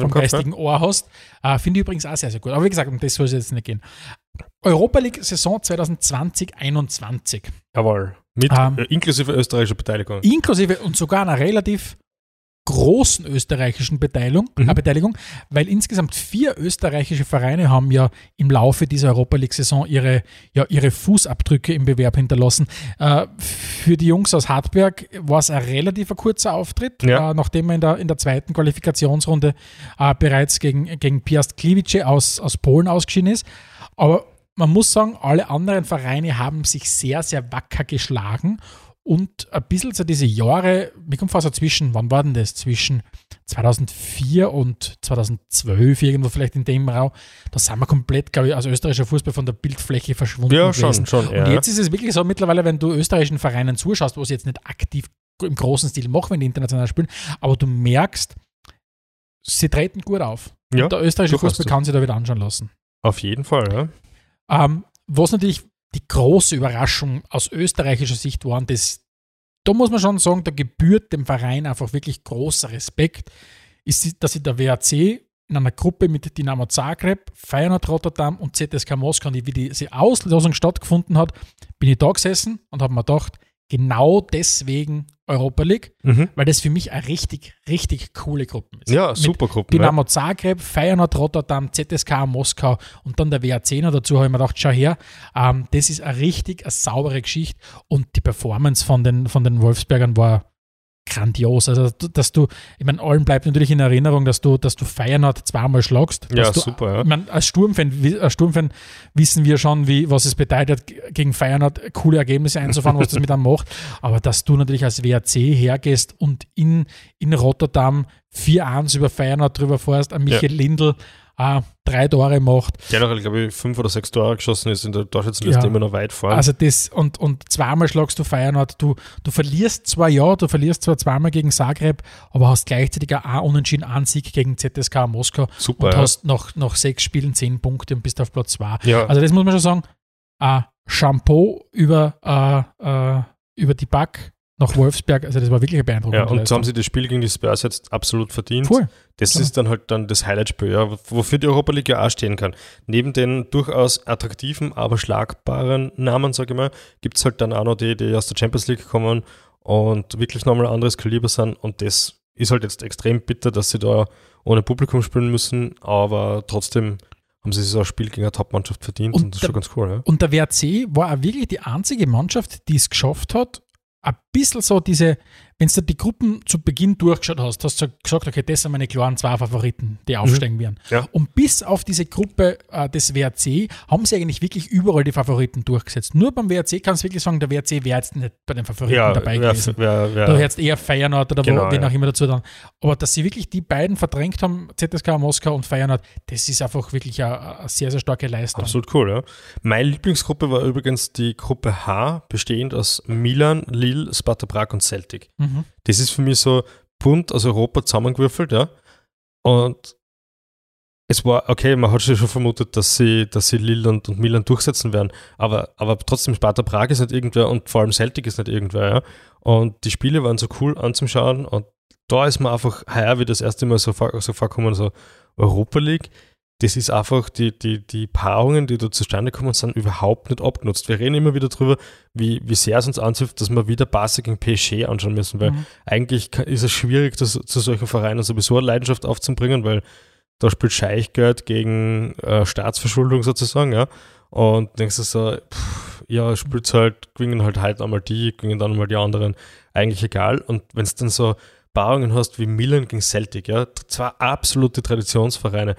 vom im Kopf. Ja. geistigen Ohr hast, äh, finde ich übrigens auch sehr, sehr gut. Aber wie gesagt, um das soll es jetzt nicht gehen. Europa League Saison 2020-21. Jawohl. Mit, Ähm, äh, inklusive österreichischer Beteiligung. inklusive und sogar einer relativ großen österreichischen Beteiligung, Mhm. äh, Beteiligung, weil insgesamt vier österreichische Vereine haben ja im Laufe dieser Europa League-Saison ihre, ja, ihre Fußabdrücke im Bewerb hinterlassen. Äh, für die Jungs aus Hartberg war es ein relativ kurzer Auftritt, Ja. äh, nachdem man in der, in der zweiten Qualifikationsrunde äh, bereits gegen, gegen Piast Gliwice aus, aus Polen ausgeschieden ist. Aber man muss sagen, alle anderen Vereine haben sich sehr, sehr wacker geschlagen und ein bisschen so diese Jahre, mir kommt fast so zwischen, wann war denn das? Zwischen 2004 und 2012 irgendwo vielleicht in dem Raum, da sind wir komplett, glaube ich, als österreichischer Fußball von der Bildfläche verschwunden Ja, gewesen. schon, schon. Und Ja. jetzt ist es wirklich so mittlerweile, wenn du österreichischen Vereinen zuschaust, wo sie jetzt nicht aktiv im großen Stil machen, wenn die international spielen, aber du merkst, sie treten gut auf. Ja, und der österreichische. Fußball kann sich da wieder anschauen lassen. Auf jeden Fall, ja. Ähm, was natürlich die große Überraschung aus österreichischer Sicht war, und das, da muss man schon sagen, da gebührt dem Verein einfach wirklich großer Respekt, ist, dass sich der WAC in einer Gruppe mit Dynamo Zagreb, Feyenoord Rotterdam und ZSK Moskau, und wie diese Auslosung stattgefunden hat, bin ich da gesessen und habe mir gedacht, genau deswegen Europa League, Mhm. weil das für mich eine richtig, richtig coole Gruppe ist. Ja, Mit super Gruppe. Ja. Dynamo Zagreb, Feyenoord Rotterdam, ZSK Moskau und dann der WAC dazu, habe ich mir gedacht, schau her, ähm, das ist eine richtig eine saubere Geschichte und die Performance von den, von den Wolfsbergern war grandios. Also, dass du, ich meine, allen bleibt natürlich in Erinnerung, dass du, dass du Feyenoord zweimal schlagst. Ja, du, super, ja. Ich meine, als Sturmfan, als Sturmfan wissen wir schon, wie, was es bedeutet, gegen Feyenoord coole Ergebnisse einzufahren, was das mit einem macht. Aber dass du natürlich als WAC hergehst und in, in Rotterdam 4-1 über Feyenoord drüber fährst, an Michael Lindl äh, drei Tore macht. Generell, glaube ich, fünf oder sechs Tore geschossen ist in der Torschützenliste Ja. immer noch weit vorn. Also das, und, und zweimal schlagst du Feyenoord. Du, du verlierst zwar, ja, du verlierst zwar zweimal gegen Zagreb, aber hast gleichzeitig auch unentschieden einen Sieg gegen ZSK Moskau super, und ja. hast nach, nach sechs Spielen zehn Punkte und bist auf Platz zwei. ja. Also das muss man schon sagen, äh, Shampoo über, äh, äh, über die Back nach Wolfsberg, also das war wirklich eine beeindruckende ja, und so haben sie das Spiel gegen die Spurs jetzt absolut verdient. Voll. Das Klar. ist dann halt dann das Highlight-Spiel, ja, wofür die Europa League ja auch stehen kann. Neben den durchaus attraktiven, aber schlagbaren Namen, sage ich mal, gibt es halt dann auch noch die, die aus der Champions League kommen und wirklich nochmal ein anderes Kaliber sind. Und das ist halt jetzt extrem bitter, dass sie da ohne Publikum spielen müssen, aber trotzdem haben sie so ein Spiel gegen eine Top-Mannschaft verdient Und und, das ist der- schon ganz cool. Ja. Und der WRC war auch wirklich die einzige Mannschaft, die es geschafft hat, ein bisschen so diese, wenn du die Gruppen zu Beginn durchgeschaut hast, hast du gesagt, okay, das sind meine klaren zwei Favoriten, die aufsteigen werden. Mhm. Ja. Und bis auf diese Gruppe äh, des WRC haben sie eigentlich wirklich überall die Favoriten durchgesetzt. Nur beim WRC kannst du wirklich sagen, der WRC wäre jetzt nicht bei den Favoriten Ja, dabei wer, gewesen. wer, wer, Da jetzt eher Feyenoord oder Genau, wo, wen ja. auch immer dazu dann. Aber dass sie wirklich die beiden verdrängt haben, ZSK Moskau und Feyenoord, das ist einfach wirklich eine, eine sehr, sehr starke Leistung. Absolut cool, ja. Meine Lieblingsgruppe war übrigens die Gruppe H, bestehend aus Milan, Lille, Sparta Prag und Celtic. Mhm. Das ist für mich so bunt aus Europa zusammengewürfelt, ja. Und es war, okay, man hat schon vermutet, dass sie, dass sie Lille und, Milan durchsetzen werden, aber, aber trotzdem Sparta Prag ist nicht irgendwer und vor allem Celtic ist nicht irgendwer, ja. Und die Spiele waren so cool anzuschauen und da ist mir einfach heuer wie das erste Mal so, so vorkommen, so Europa League. Das ist einfach, die, die, die Paarungen, die da zustande kommen, sind überhaupt nicht abgenutzt. Wir reden immer wieder drüber, wie, wie sehr es uns anzieht, dass wir wieder Barca gegen PSG anschauen müssen, weil Mhm. eigentlich ist es schwierig, das, zu solchen Vereinen sowieso eine Leidenschaft aufzubringen, weil da spielt Scheichgeld gegen äh, Staatsverschuldung sozusagen, ja. Und denkst du so, pff, ja, spielt halt, gewinnen halt heute einmal die, gewinnen dann einmal die anderen, eigentlich egal. Und wenn es dann so Paarungen hast wie Milan gegen Celtic, ja, zwei absolute Traditionsvereine,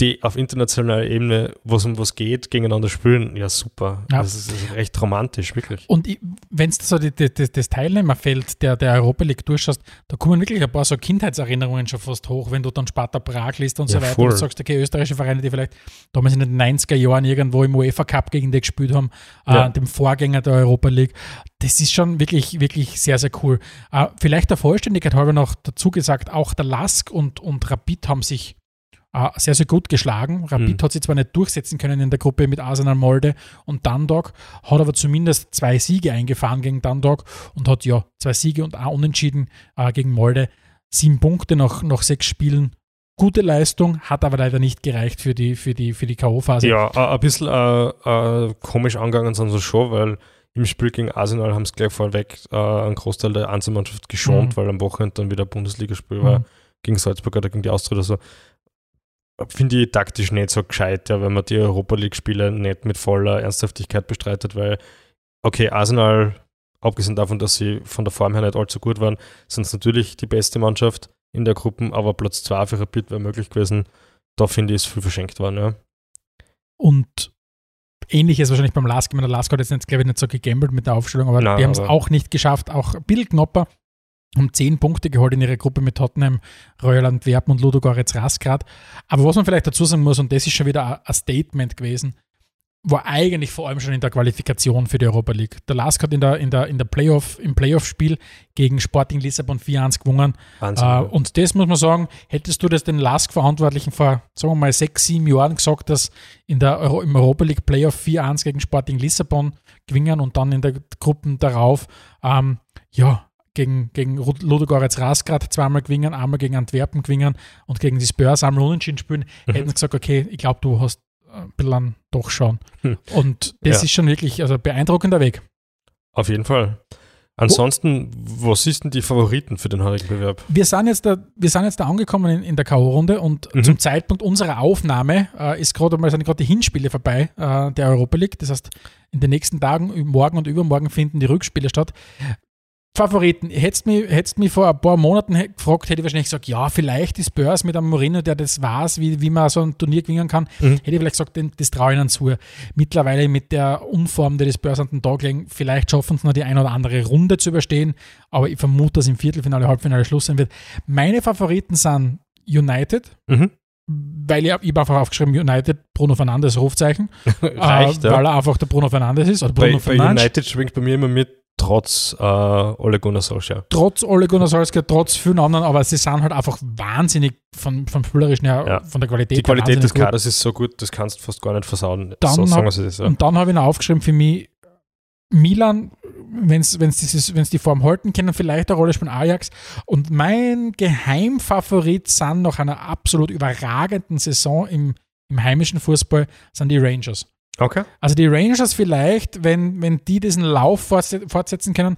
die auf internationaler Ebene, wo es um was geht, gegeneinander spielen, ja super. Ja. Das, ist, das ist recht romantisch, wirklich. Und wenn du so die, die, das Teilnehmerfeld der, der Europa League durchschaust, da kommen wirklich ein paar so Kindheitserinnerungen schon fast hoch, wenn du dann Sparta Prag liest und so Ja, weiter voll. und sagst, okay, österreichische Vereine, die vielleicht damals in den 90er Jahren irgendwo im UEFA Cup gegen die gespielt haben, Ja. äh, dem Vorgänger der Europa League. Das ist schon wirklich, wirklich sehr, sehr cool. Äh, vielleicht der Vollständigkeit halber noch dazu gesagt, auch der Lask und, und Rapid haben sich äh, sehr, sehr gut geschlagen. Rapid Mhm. hat sich zwar nicht durchsetzen können in der Gruppe mit Arsenal Molde und Dundalk, hat aber zumindest zwei Siege eingefahren gegen Dundalk und hat ja zwei Siege und auch unentschieden äh, gegen Molde. Sieben Punkte nach, nach sechs Spielen. Gute Leistung, hat aber leider nicht gereicht für die, für die, für die K.O.-Phase. Ja, a- ein bisschen äh, äh, komisch angegangen sind sie schon, weil im Spiel gegen Arsenal haben sie gleich vorweg äh, einen Großteil der Einzelmannschaft geschont, Mhm. weil am Wochenende dann wieder ein Bundesligaspiel war Mhm. gegen Salzburg oder gegen die Austria oder so. Finde ich taktisch nicht so gescheit, ja, wenn man die Europa League-Spiele nicht mit voller Ernsthaftigkeit bestreitet, weil, okay, Arsenal, abgesehen davon, dass sie von der Form her nicht allzu gut waren, sind es natürlich die beste Mannschaft in der Gruppe, aber Platz 2 für Rapid wäre möglich gewesen. Da finde ich, ist viel verschenkt worden, ja. Und Ähnliches wahrscheinlich beim Lask. Ich meine, der Lask hat jetzt, glaube ich, nicht so gegambelt mit der Aufstellung, aber Nein, die haben es auch nicht geschafft. Auch ein bisschen Haben zehn Punkte geholt in ihrer Gruppe mit Tottenham, Royal Antwerpen und Ludogorets Rasgrad. Aber was man vielleicht dazu sagen muss, und das ist schon wieder ein- ein Statement gewesen, war eigentlich vor allem schon in der Qualifikation für die Europa League. Der Lask hat in der, in der, in der Playoff, im Playoff-Spiel gegen Sporting Lissabon 4-1 gewonnen. Wahnsinn. Äh, und das muss man sagen, hättest du das den Lask-Verantwortlichen vor, sagen wir mal, sechs, sieben Jahren gesagt, dass in der Euro, im Europa League Playoff 4-1 gegen Sporting Lissabon gewinnen und dann in der Gruppen darauf, ähm, ja, gegen, gegen Ludogorets Rasgrad zweimal gewinnen, einmal gegen Antwerpen gewinnen und gegen die Spurs einmal unentschieden spielen, Mhm. hätten gesagt, okay, ich glaube, du hast ein bisschen an doch schon. Hm. Und das Ja. ist schon wirklich also beeindruckender Weg. Auf jeden Fall. Ansonsten, was ist denn die Favoriten für den heurigen Bewerb? Wir sind jetzt da, wir sind jetzt da angekommen in, in der K.O.-Runde und Mhm. zum Zeitpunkt unserer Aufnahme äh, ist gerade mal sind gerade die Hinspiele vorbei äh, der Europa League. Das heißt, in den nächsten Tagen, morgen und übermorgen finden die Rückspiele statt. Favoriten, hättest mich, hättest mich vor ein paar Monaten gefragt, hätte ich wahrscheinlich gesagt, ja, vielleicht die Spurs mit einem Mourinho, der das weiß, wie, wie man so ein Turnier gewinnen kann, Mhm. hätte ich vielleicht gesagt, das traue ich ihnen zu. Mittlerweile mit der Unform, die die Spurs an den Tag legen, vielleicht schaffen sie noch die eine oder andere Runde zu überstehen, aber ich vermute, dass im Viertelfinale, Halbfinale Schluss sein wird. Meine Favoriten sind United, Mhm. weil ich, ich habe einfach aufgeschrieben, United, Bruno Fernandes, Rufzeichen, Reicht, äh, ja. weil er einfach der Bruno Fernandes ist, oder Bei, Bruno bei Fernandes. United schwingt bei mir immer mit, trotz äh, Ole Gunnar Solskjaer. trotz Ole Gunnar Solskjaer, trotz vielen anderen, aber sie sind halt einfach wahnsinnig von, vom Spielerischen her, Ja. von der Qualität Die Qualität des. Kaders ist so gut, das kannst du fast gar nicht versauen. Dann so sagen hab- es ja. Und dann habe ich noch aufgeschrieben für mich, Milan, wenn es die Form halten können, vielleicht eine Rolle spielen Ajax. Und mein Geheimfavorit sind nach einer absolut überragenden Saison im, im heimischen Fußball, sind die Rangers. Okay. Also die Rangers vielleicht, wenn, wenn die diesen Lauf fortse- fortsetzen können,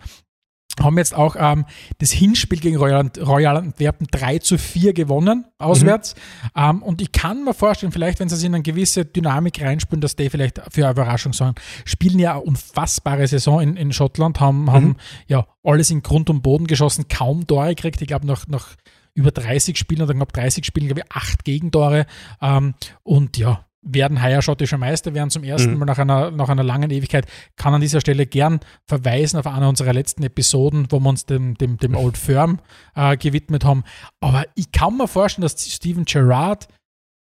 haben jetzt auch ähm, das Hinspiel gegen Royal, Royal Antwerpen 3 zu 4 gewonnen, auswärts. Ähm, und ich kann mir vorstellen, vielleicht, wenn sie sich in eine gewisse Dynamik reinspielen, dass die vielleicht für eine Überraschung sorgen. Spielen ja eine unfassbare Saison in, in Schottland, haben, haben ja alles in Grund und Boden geschossen, kaum Tore gekriegt. Ich glaube, nach, nach über 30 Spielen oder knapp 30 Spielen, glaube ich, acht Gegentore. Ähm, und ja, werden heuer schottischer Meister, werden zum ersten Mhm. Mal nach einer, nach einer langen Ewigkeit. Kann an dieser Stelle gern verweisen auf eine unserer letzten Episoden, wo wir uns dem, dem, dem Old Firm äh, gewidmet haben. Aber ich kann mir vorstellen, dass Steven Gerrard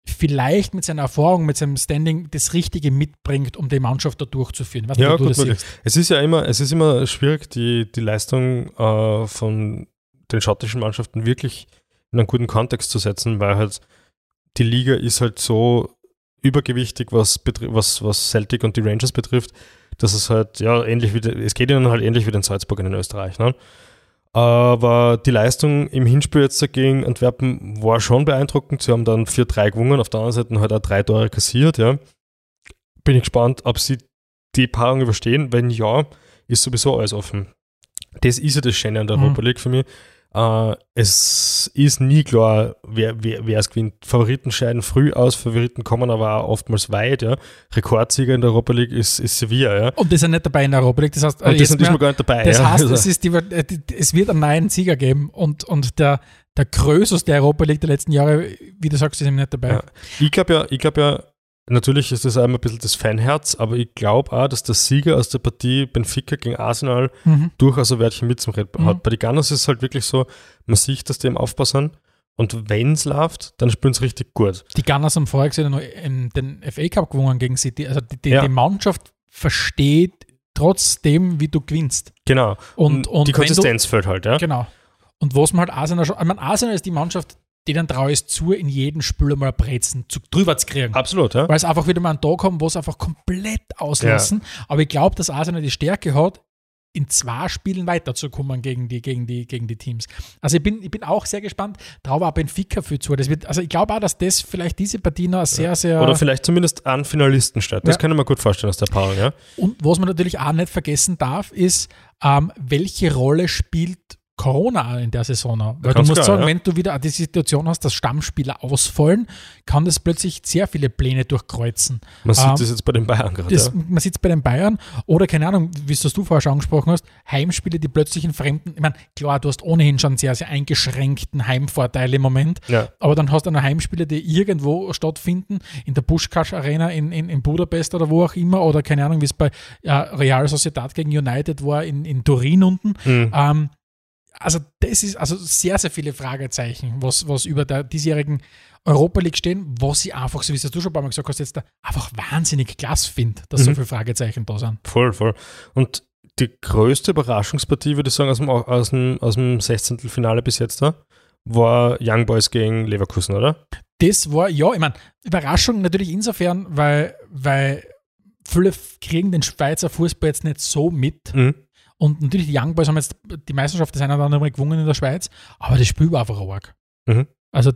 vielleicht mit seiner Erfahrung, mit seinem Standing das Richtige mitbringt, um die Mannschaft da durchzuführen. Nicht, Ja, du gut möglich. Es ist ja immer, es ist immer schwierig, die, die Leistung äh, von den schottischen Mannschaften wirklich in einen guten Kontext zu setzen, weil halt die Liga ist halt so übergewichtig, was, was, was Celtic und die Rangers betrifft, dass es halt, ja, ähnlich wie, es geht ihnen halt ähnlich wie den Salzburgern in Österreich. Ne? Aber die Leistung im Hinspiel jetzt gegen Antwerpen war schon beeindruckend. Sie haben dann 4-3 gewonnen, auf der anderen Seite halt auch drei Tore kassiert, ja. Bin ich gespannt, ob sie die Paarung überstehen. Wenn ja, ist sowieso alles offen. Das ist ja das Schöne an der Mhm. Europa League für mich. Äh, es ist nie klar, wer, wer, wer es gewinnt. Favoriten scheiden früh aus, Favoriten kommen aber auch oftmals weit. Ja. Rekordsieger in der Europa League ist, ist Sevilla. Ja. Und die sind nicht dabei in der Europa League. Das heißt, äh, Und die jetzt sind diesmal gar nicht dabei. Das ja. heißt, Also- es, ist die, äh, es wird einen neuen Sieger geben und, und der, der Krösus der Europa League der letzten Jahre, wie du sagst, ist eben nicht dabei. Ja. Ich glaube ja, ich glaube ja, natürlich ist das immer ein bisschen das Fanherz, aber ich glaube auch, dass der Sieger aus der Partie Benfica gegen Arsenal Mhm. durchaus ein Wörtchen mit zum Reden Mhm. hat. Bei den Gunners ist es halt wirklich so, man sieht, dass die im Aufbau sind und wenn es läuft, dann spielen sie richtig gut. Die Gunners haben vorher gesehen, den FA Cup gewonnen gegen City. Also die, die, Ja. die Mannschaft versteht trotzdem, wie du gewinnst. Genau. Und, und die Konsistenz fällt halt, ja. Du, genau. Und was man halt Arsenal schon, ich meine, Arsenal ist die Mannschaft, denen traue ich es zu, in jedem Spiel mal ein Brezen zu, drüber zu kriegen. Absolut, ja. Weil es einfach wieder mal einen Tag haben, wo es einfach komplett auslassen. Aber ich glaube, dass Arsenal die Stärke hat, in zwei Spielen weiterzukommen gegen die, gegen die, gegen die Teams. Also ich bin, ich bin auch sehr gespannt, traue auch Benfica viel zu. Das wird, also ich glaube auch, dass das vielleicht diese Partie noch sehr, sehr. Oder vielleicht zumindest an Finalisten statt. Das Ja. kann ich mir gut vorstellen aus der Paarung, ja. Und was man natürlich auch nicht vergessen darf, ist, ähm, welche Rolle spielt Corona in der Saison noch. Weil du musst klar, sagen, ja. wenn du wieder die Situation hast, dass Stammspieler ausfallen, kann das plötzlich sehr viele Pläne durchkreuzen. Man sieht Ähm, das jetzt bei den Bayern gerade. Das, Ja. Man sieht es bei den Bayern oder keine Ahnung, wie es du vorher schon angesprochen hast, Heimspiele, die plötzlich in fremden, ich meine, klar, du hast ohnehin schon sehr, sehr eingeschränkten Heimvorteil im Moment, Ja. aber dann hast du noch Heimspiele, die irgendwo stattfinden, in der Pushkash Arena in, in, in Budapest oder wo auch immer, oder keine Ahnung, wie es bei äh, Real Sociedad gegen United war in, in Turin unten. Mhm. Ähm, also das ist also sehr, sehr viele Fragezeichen, was, was über der diesjährigen Europa League stehen, was ich einfach, so wie es du schon ein paar Mal gesagt hast, jetzt da einfach wahnsinnig klasse finde, dass so Mhm. viele Fragezeichen da sind. Voll, voll. Und die größte Überraschungspartie, würde ich sagen, aus dem, aus dem, aus dem 16. Finale bis jetzt da, war Young Boys gegen Leverkusen, oder? Das war, ja, ich meine, Überraschung natürlich insofern, weil, weil viele kriegen den Schweizer Fußball jetzt nicht so mit. Mhm. Und natürlich, die Young Boys haben jetzt die Meisterschaft das eine oder andere Mal gewonnen in der Schweiz, aber das Spiel war einfach arg. Mhm. Also,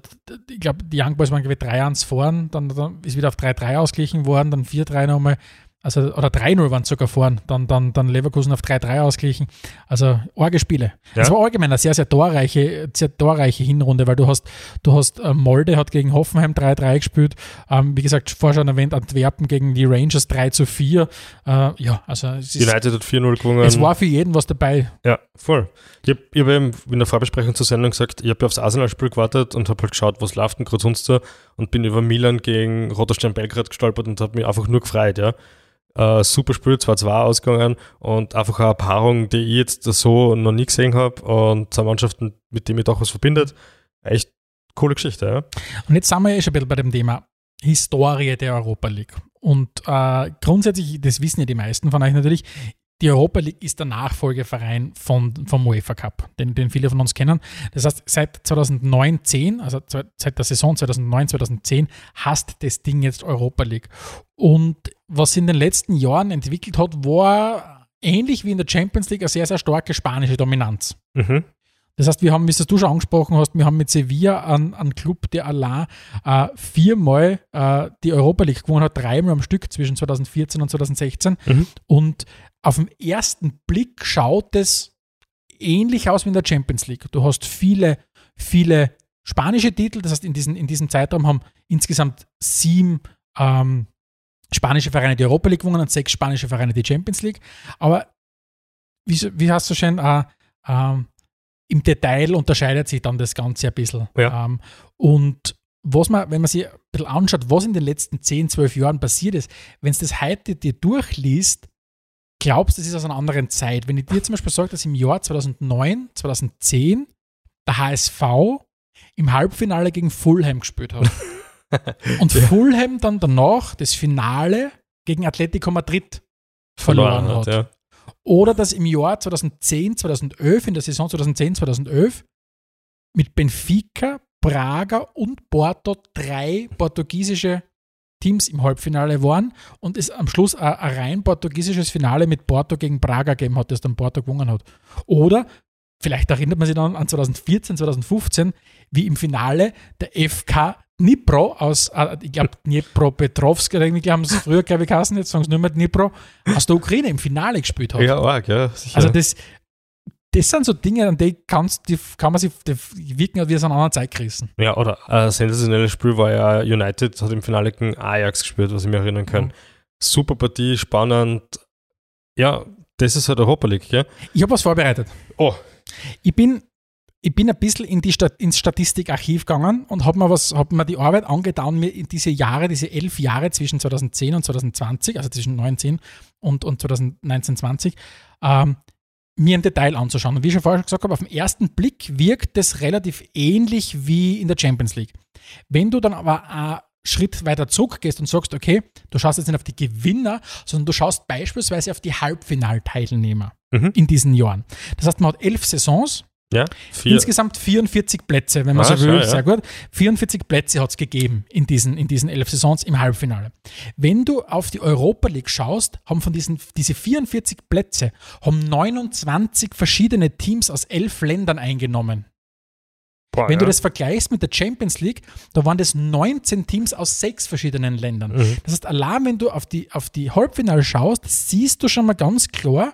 ich glaube, die Young Boys waren glaube ich 3-1 vorn, dann, dann ist wieder auf 3-3 ausgeglichen worden, dann 4-3 nochmal, also, oder 3-0 waren sogar vorn, dann, dann, dann Leverkusen auf 3-3 ausgeglichen. Also, arge Spiele. Ja. Es war allgemein eine sehr, sehr torreiche, sehr torreiche Hinrunde, weil du hast, du hast äh, Molde hat gegen Hoffenheim 3-3 gespielt, ähm, wie gesagt, vorher schon erwähnt, Antwerpen gegen die Rangers 3 zu 4. Äh, ja, also, es ist, United hat 4-0 gewonnen. es war für jeden was dabei. Ja, voll. Ich habe hab eben in der Vorbesprechung zur Sendung gesagt, ich habe aufs Arsenal-Spiel gewartet und habe halt geschaut, was läuft denn gerade sonst so und bin über Milan gegen Roter Stern Belgrad gestolpert und habe mich einfach nur gefreut, ja. Äh, super Spiel, 2-2 ausgegangen und einfach eine Paarung, die ich jetzt so noch nie gesehen habe und zwei Mannschaften, mit denen mich doch was verbindet. Echt coole Geschichte, ja. Und jetzt sind wir ja schon ein bisschen bei dem Thema Historie der Europa League. Und äh, grundsätzlich, das wissen ja die meisten von euch natürlich, die Europa League ist der Nachfolgeverein von, vom UEFA Cup, den, den viele von uns kennen. Das heißt, seit 2009, also seit der Saison 2009, 2010 hasst das Ding jetzt Europa League. Und was in den letzten Jahren entwickelt hat, war ähnlich wie in der Champions League eine sehr, sehr starke spanische Dominanz. Mhm. Das heißt, wir haben, wie es du schon angesprochen hast, wir haben mit Sevilla einen, einen Club, der allein äh, viermal äh, die Europa League gewonnen hat, dreimal am Stück zwischen 2014 und 2016. Mhm. Und auf den ersten Blick schaut es ähnlich aus wie in der Champions League. Du hast viele, viele spanische Titel, das heißt, in, diesen, in diesem Zeitraum haben insgesamt sieben ähm, spanische Vereine die Europa League gewonnen und sechs spanische Vereine die Champions League. Aber wie, wie hast du schon äh, ähm, im Detail unterscheidet sich dann das Ganze ein bisschen. Ja. Ähm, und was man, wenn man sich ein bisschen anschaut, was in den letzten 10, 12 Jahren passiert ist, wenn es das heute dir durchliest, glaubst du, das ist aus einer anderen Zeit. Wenn ich dir zum Beispiel sage, dass im Jahr 2009, 2010 der HSV im Halbfinale gegen Fulham gespielt hat. Und Fulham dann danach das Finale gegen Atletico Madrid verloren, hat. ja. Oder dass im Jahr 2010, 2011, in der Saison 2010, 2011 mit Benfica, Braga und Porto drei portugiesische Teams im Halbfinale waren und es am Schluss ein, ein rein portugiesisches Finale mit Porto gegen Braga gegeben hat, das dann Porto gewonnen hat. Oder vielleicht erinnert man sich dann an 2014, 2015, wie im Finale der FK Dnipro aus, äh, ich glaube, Dnipropetrovsk, oder irgendwie haben sie es früher, glaube ich, geheißen, jetzt sagen sie nicht mehr Dnipro, aus der Ukraine im Finale gespielt hat. Ja, arg, ja, sicher. Also das, das sind so Dinge, an die, kannst, die kann man sich die wirken wie aus einer anderen Zeit gerissen. Ja, oder ein sensationelles Spiel war ja United, hat im Finale gegen Ajax gespielt, was ich mir erinnern kann. Mhm. Super Partie, spannend. Ja, das ist halt Europa League, gell? Ich habe was vorbereitet. Oh, Ich bin, ich bin ein bisschen in die Stat ins Statistikarchiv gegangen und habe mir, was- hab mir die Arbeit angetan, mir in diese Jahre, diese elf Jahre zwischen 2010 und 2020, also zwischen 19 und, und 2019, 20, ähm, mir im Detail anzuschauen. Und wie ich schon vorher gesagt habe, auf den ersten Blick wirkt das relativ ähnlich wie in der Champions League. Wenn du dann aber einen Schritt weiter zurückgehst und sagst, okay, du schaust jetzt nicht auf die Gewinner, sondern du schaust beispielsweise auf die Halbfinalteilnehmer Mhm. in diesen Jahren. Das heißt, man hat elf Saisons, ja, vier. insgesamt 44 Plätze, wenn man Ah, so will. ja. Sehr gut. 44 Plätze hat es gegeben in diesen, in diesen elf Saisons im Halbfinale. Wenn du auf die Europa League schaust, haben von diesen diese 44 Plätze haben 29 verschiedene Teams aus elf Ländern eingenommen. Boah, Wenn du ja. das vergleichst mit der Champions League, da waren das 19 Teams aus sechs verschiedenen Ländern. Mhm. Das heißt, allein wenn du auf die, auf die Halbfinale schaust, siehst du schon mal ganz klar,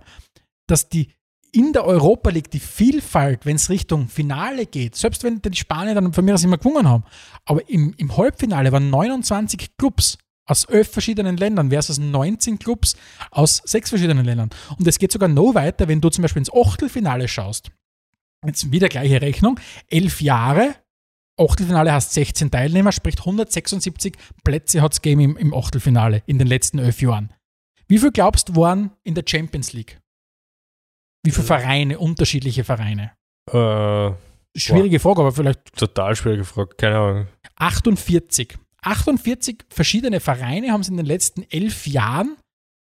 dass die in der Europa League die Vielfalt, wenn es Richtung Finale geht, selbst wenn die Spanier dann von mir aus immer gewonnen haben, aber im, im Halbfinale waren 29 Clubs aus elf verschiedenen Ländern versus 19 Clubs aus sechs verschiedenen Ländern. Und es geht sogar noch weiter, wenn du zum Beispiel ins Achtelfinale schaust. Jetzt wieder gleiche Rechnung. Elf Jahre, Achtelfinale hast 16 Teilnehmer, sprich 176 Plätze hat es gegeben im, im Achtelfinale in den letzten elf Jahren. Wie viel glaubst du waren in der Champions League? Wie viele Vereine, unterschiedliche Vereine? Äh, Schwierige Frage, aber vielleicht total schwierige Frage, keine Ahnung. 48. 48 verschiedene Vereine haben es in den letzten elf Jahren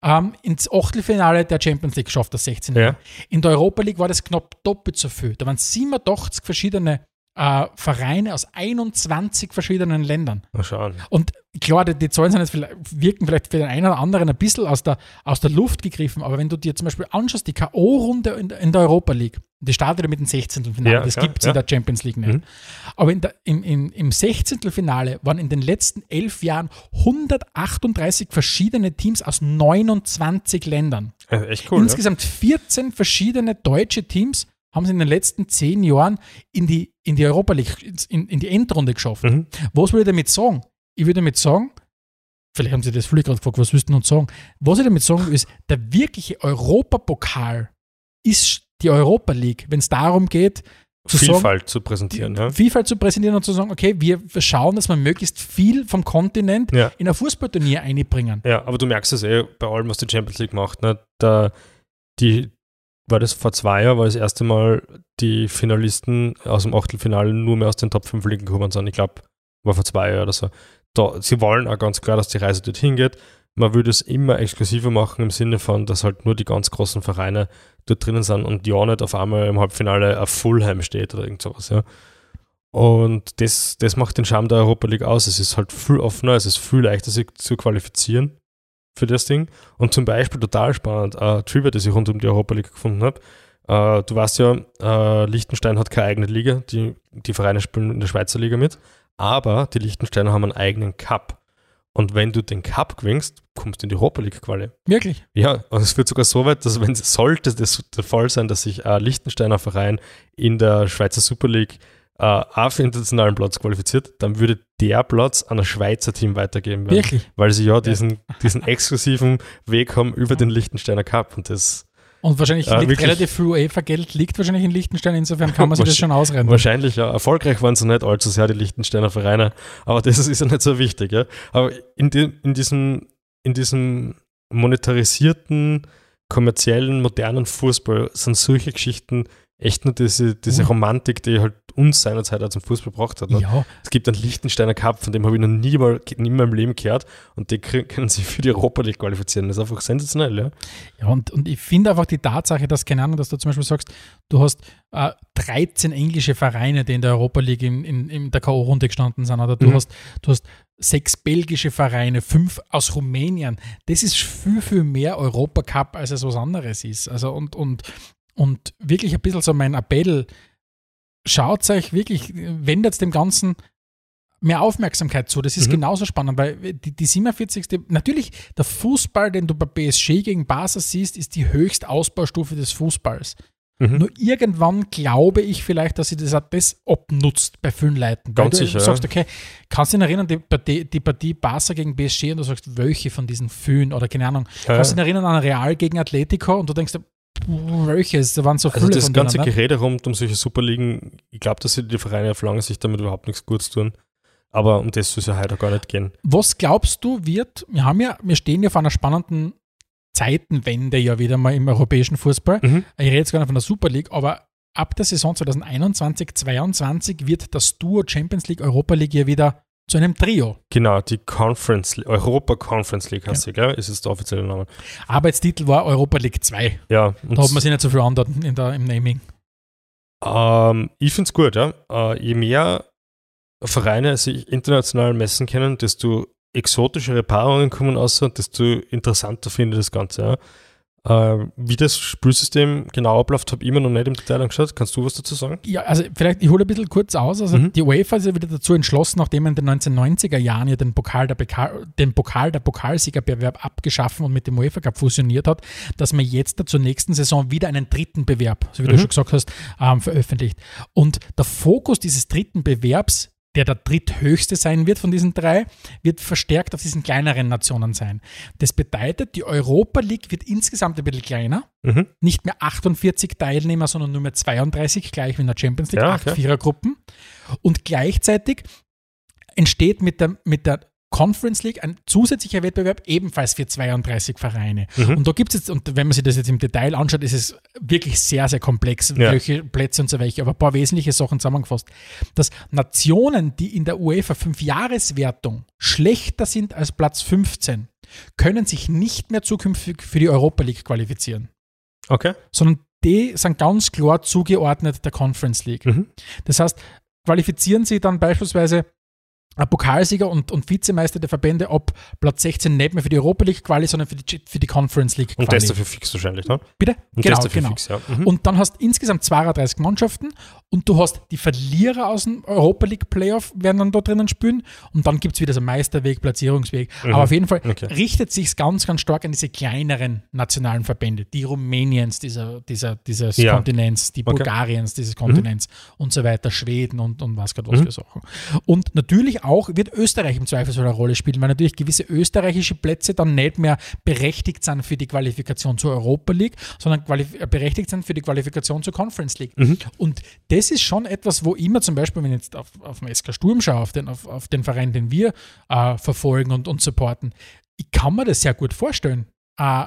ähm, ins Achtelfinale der Champions League geschafft, das 16. Ja. In der Europa League war das knapp doppelt so viel. Da waren 87 verschiedene äh, Vereine aus 21 verschiedenen Ländern. Mal schauen. Und klar, die, die Zahlen sind jetzt vielleicht, wirken vielleicht für den einen oder anderen ein bisschen aus der, aus der Luft gegriffen, aber wenn du dir zum Beispiel anschaust, die K.O.-Runde in, der- in der Europa League, die startet ja mit dem 16. Finale, Ja, das gibt es ja. in der Champions League nicht. Mhm. Aber in der, im, im, im 16. Finale waren in den letzten elf Jahren 138 verschiedene Teams aus 29 Ländern. Echt cool. Insgesamt 14 verschiedene deutsche Teams haben es in den letzten zehn Jahren in die, in die Europa League, in, in die Endrunde geschafft. Mhm. Was will ich damit sagen? Ich würde damit sagen, vielleicht haben Sie das völlig gerade gefragt, was du uns sagen? Was ich damit sagen will, ist, der wirkliche Europapokal ist die Europa League, wenn es darum geht, zu sagen, Vielfalt zu präsentieren. Ja. Vielfalt zu präsentieren und zu sagen, okay, wir schauen, dass wir möglichst viel vom Kontinent Ja. in ein Fußballturnier einbringen. ja, aber du merkst es eh bei allem, was die Champions League macht. Ne? Da, die, war das vor zwei Jahren, war das erste Mal die Finalisten aus dem Achtelfinale nur mehr aus den Top 5 Ligen gekommen sind. Ich glaube, war vor zwei Jahren oder so. Da, sie wollen auch ganz klar, dass die Reise dorthin geht. Man würde es immer exklusiver machen im Sinne von, dass halt nur die ganz großen Vereine dort drinnen sind und ja nicht auf einmal im Halbfinale auf Fulham steht oder irgend sowas, ja. Und das, das macht den Charme der Europa League aus. Es ist halt viel offener, es ist viel leichter, sich zu qualifizieren für das Ding. Und zum Beispiel total spannend, äh, Trivia, das ich rund um die Europa League gefunden habe. Äh, du weißt ja, äh, Liechtenstein hat keine eigene Liga, die, die Vereine spielen in der Schweizer Liga mit, aber die Liechtensteiner haben einen eigenen Cup. Und wenn du den Cup gewinnst, kommst du in die Europa League Quali. Wirklich. Ja, und es wird sogar so weit, dass wenn sollte das der Fall sein, dass sich ein Liechtensteiner Verein in der Schweizer Super League äh, auf internationalen Platz qualifiziert, dann würde der Platz an ein Schweizer Team weitergeben werden. Wirklich. Weil sie ja diesen, diesen exklusiven Weg haben über den Liechtensteiner Cup. Und das Und wahrscheinlich Ja, liegt relativ viel UEFA-Geld, liegt wahrscheinlich in Liechtenstein, insofern kann man sich das schon ausrechnen. wahrscheinlich ja erfolgreich waren sie nicht allzu sehr, die Liechtensteiner Vereine. Aber das ist ja nicht so wichtig. Ja? Aber in, die, in, diesem, in diesem monetarisierten, kommerziellen, modernen Fußball sind solche Geschichten echt nur diese, diese Mhm. Romantik, die halt uns seinerzeit auch zum Fußball gebracht hat. Ne? Ja, Es gibt einen Liechtensteiner Cup, von dem habe ich noch nie, mal, nie in meinem Leben gehört und die können sich für die Europa League qualifizieren. Das ist einfach sensationell, ja. Ja, und, und ich finde einfach die Tatsache, dass, keine Ahnung, dass du zum Beispiel sagst, du hast äh, 13 englische Vereine, die in der Europa League in, in, in der K.O.-Runde gestanden sind, oder du, Mhm. hast, du hast sechs belgische Vereine, fünf aus Rumänien. Das ist viel, viel mehr Europacup, als es was anderes ist. Also und, und, und wirklich ein bisschen so mein Appell, schaut euch wirklich, wendet dem Ganzen mehr Aufmerksamkeit zu. Das ist Mhm. genauso spannend, weil die, die 47. Natürlich, der Fußball, den du bei PSG gegen Barca siehst, ist die höchste Ausbaustufe des Fußballs. Mhm. Nur irgendwann glaube ich vielleicht, dass sie das auch das abnutzt bei vielen Leuten. Weil Ganz du sicher, sagst, okay, kannst du dich erinnern, die Partie, die Partie Barca gegen PSG und du sagst, welche von diesen vielen oder keine Ahnung. Ja, Kannst du dich erinnern an Real gegen Atletico und du denkst, welches? Da waren so viele Also das ganze ne? Gerede rund um solche Superligen, ich glaube, dass die Vereine auf lange Sicht damit überhaupt nichts Gutes tun. Aber um das soll es ja heute auch gar nicht gehen. Was glaubst du wird, wir haben ja, wir stehen ja vor einer spannenden Zeitenwende ja wieder mal im europäischen Fußball. Mhm. Ich rede jetzt gar nicht von der Super League, aber ab der Saison 2021, 2022 wird das Duo Champions League, Europa League ja wieder zu einem Trio. Genau, die Conference, Europa Conference League heißt sie, gell? Ist es der offizielle Name. Arbeitstitel war Europa League 2. Ja, und Da hat man sich nicht so viel andert in der, im Naming. ähm, ich finde es gut, ja. Äh, je mehr Vereine sich international messen können, desto exotischere Paarungen kommen aus und desto interessanter finde ich das Ganze. Äh, wie das Spielsystem genau abläuft, habe ich immer noch nicht im Detail angeschaut. Kannst du was dazu sagen? Ja, also vielleicht, ich hole ein bisschen kurz aus. Also Mhm. die UEFA ist ja wieder dazu entschlossen, nachdem man in den 1990er Jahren ja den Pokal der, Pokal, den Pokal der Pokalsiegerbewerb abgeschaffen und mit dem UEFA Cup fusioniert hat, dass man jetzt zur nächsten Saison wieder einen dritten Bewerb, so wie du Mhm. schon gesagt hast, ähm, veröffentlicht. Und der Fokus dieses dritten Bewerbs der der dritthöchste sein wird von diesen drei, wird verstärkt auf diesen kleineren Nationen sein. Das bedeutet, die Europa League wird insgesamt ein bisschen kleiner, Mhm. nicht mehr 48 Teilnehmer, sondern nur mehr 32, gleich wie in der Champions League, Ja, acht okay. Vierergruppen. Und gleichzeitig entsteht mit der, mit der Conference League ein zusätzlicher Wettbewerb ebenfalls für 32 Vereine. Mhm. Und da gibt es jetzt, und wenn man sich das jetzt im Detail anschaut, ist es wirklich sehr, sehr komplex, Ja. welche Plätze und so welche, aber ein paar wesentliche Sachen zusammengefasst. Dass Nationen, die in der UEFA Fünfjahreswertung schlechter sind als Platz 15, können sich nicht mehr zukünftig für die Europa League qualifizieren Okay. sondern die sind ganz klar zugeordnet der Conference League. Mhm. Das heißt, qualifizieren sie dann beispielsweise Pokalsieger und, und Vizemeister der Verbände ab Platz 16 nicht mehr für die Europa League Quali, sondern für die, für die Conference League Und Quali. das dafür fix wahrscheinlich, ne? Bitte? Und genau, genau. fix, ja. Mhm. Und dann hast du insgesamt 32 Mannschaften und du hast die Verlierer aus dem Europa League Playoff werden dann da drinnen spielen und dann gibt es wieder so einen Meisterweg, Platzierungsweg. Mhm. Aber auf jeden Fall Okay. richtet sich ganz, ganz stark an diese kleineren nationalen Verbände, die Rumäniens dieser, dieser, dieses Ja. Kontinents, die Okay. Bulgariens dieses Kontinents und so weiter, Schweden und, und was Gott was Mhm. für Sachen. Und natürlich auch wird Österreich im Zweifelsfall eine Rolle spielen, weil natürlich gewisse österreichische Plätze dann nicht mehr berechtigt sind für die Qualifikation zur Europa League, sondern äh, berechtigt sind für die Qualifikation zur Conference League. Mhm. Und das ist schon etwas, wo immer zum Beispiel, wenn ich jetzt auf, auf den SK Sturm schaue, auf den, auf, auf den Verein, den wir äh, verfolgen und, und supporten, ich kann mir das sehr gut vorstellen, äh,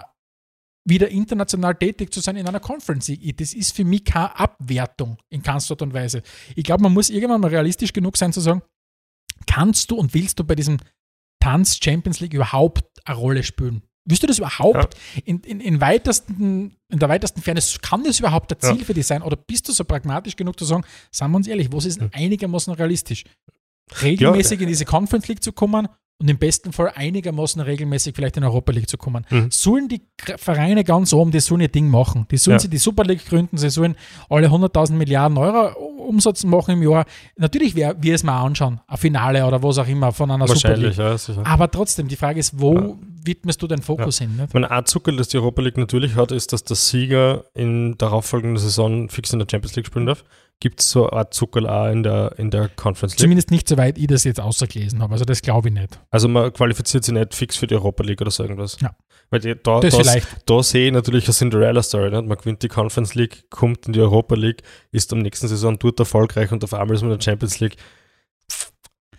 wieder international tätig zu sein in einer Conference League. Das ist für mich keine Abwertung in keinster Art und Weise. Ich glaube, man muss irgendwann mal realistisch genug sein zu sagen, kannst du und willst du bei diesem Tanz Champions League überhaupt eine Rolle spielen? Willst du das überhaupt in, in, in, weitesten, in der weitesten Ferne, kann das überhaupt ein Ziel Ja. für dich sein? Oder bist du so pragmatisch genug zu sagen, sagen wir uns ehrlich, was ist einigermaßen realistisch? Regelmäßig in diese Conference League zu kommen und im besten Fall einigermaßen regelmäßig vielleicht in Europa League zu kommen. Mhm. Sollen die Vereine ganz oben, die sollen ihr Ding machen. Die sollen Ja. sie die Super League gründen, sie sollen alle 100.000 Milliarden Euro Umsatz machen im Jahr. Natürlich wäre wir es mal anschauen, ein Finale oder was auch immer von einer Super League. ja. Aber trotzdem, die Frage ist, wo. Widmest du deinen Fokus hin? Nicht? Ich meine, ein Zucker, das die Europa League natürlich hat, ist, dass der Sieger in darauffolgenden Saison fix in der Champions League spielen darf. Gibt es so eine Art Zucker auch in der, in der Conference League? Zumindest nicht soweit ich das jetzt außergelesen habe. Also das glaube ich nicht. Also man qualifiziert sich nicht fix für die Europa League oder so irgendwas. Ja. Weil die, da, Das da, vielleicht. da sehe ich natürlich eine Cinderella-Story. Man gewinnt die Conference League, kommt in die Europa League, ist am nächsten Saison dort erfolgreich und auf einmal ist man in der Champions League.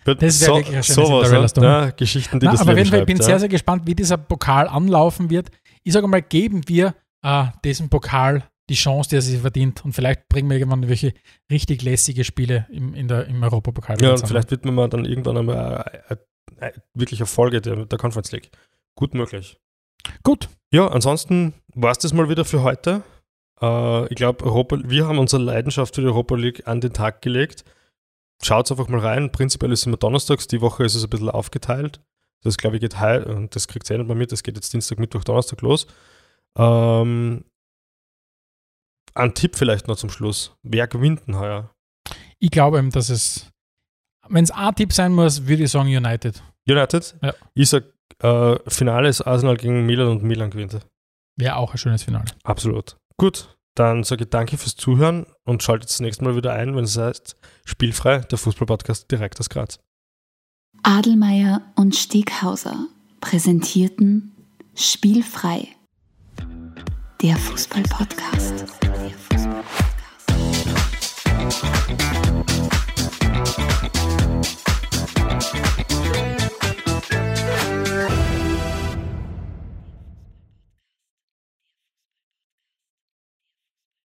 Das wäre so, wirklich eine schöne sowas, ja, Geschichten, die Na, das aber auf Leben jeden Fall, ich bin ja. sehr, sehr gespannt, wie dieser Pokal anlaufen wird. Ich sage mal, geben wir äh, diesem Pokal die Chance, die er sich verdient. Und vielleicht bringen wir irgendwann welche richtig lässige Spiele im, in der, im Europapokal. Ja, und vielleicht widmen wir dann irgendwann einmal äh, äh, wirklich eine Folge der, der Conference League. Gut möglich. Gut, Ja, ansonsten war es das mal wieder für heute. Äh, ich glaube, wir haben unsere Leidenschaft für die Europa League an den Tag gelegt. Schaut einfach mal rein. Prinzipiell ist es immer donnerstags. Die Woche ist es ein bisschen aufgeteilt. Das, glaube ich, geht heute, und das kriegt ihr eh nicht mehr mit, das geht jetzt Dienstag, Mittwoch, Donnerstag los. Ähm, ein Tipp vielleicht noch zum Schluss. Wer gewinnt denn heuer? ich glaube eben, dass es, wenn es ein Tipp sein muss, würde ich sagen United. United? Ja. Ich sag, äh, Finale ist Arsenal gegen Milan und Milan gewinnt. Wäre auch ein schönes Finale. Absolut. Gut, dann sage ich danke fürs Zuhören und schaltet das nächste Mal wieder ein, wenn es heißt Spielfrei, der Fußballpodcast direkt aus Graz. Adelmeier und Steghauser präsentierten Spielfrei, der Fußballpodcast. Fußball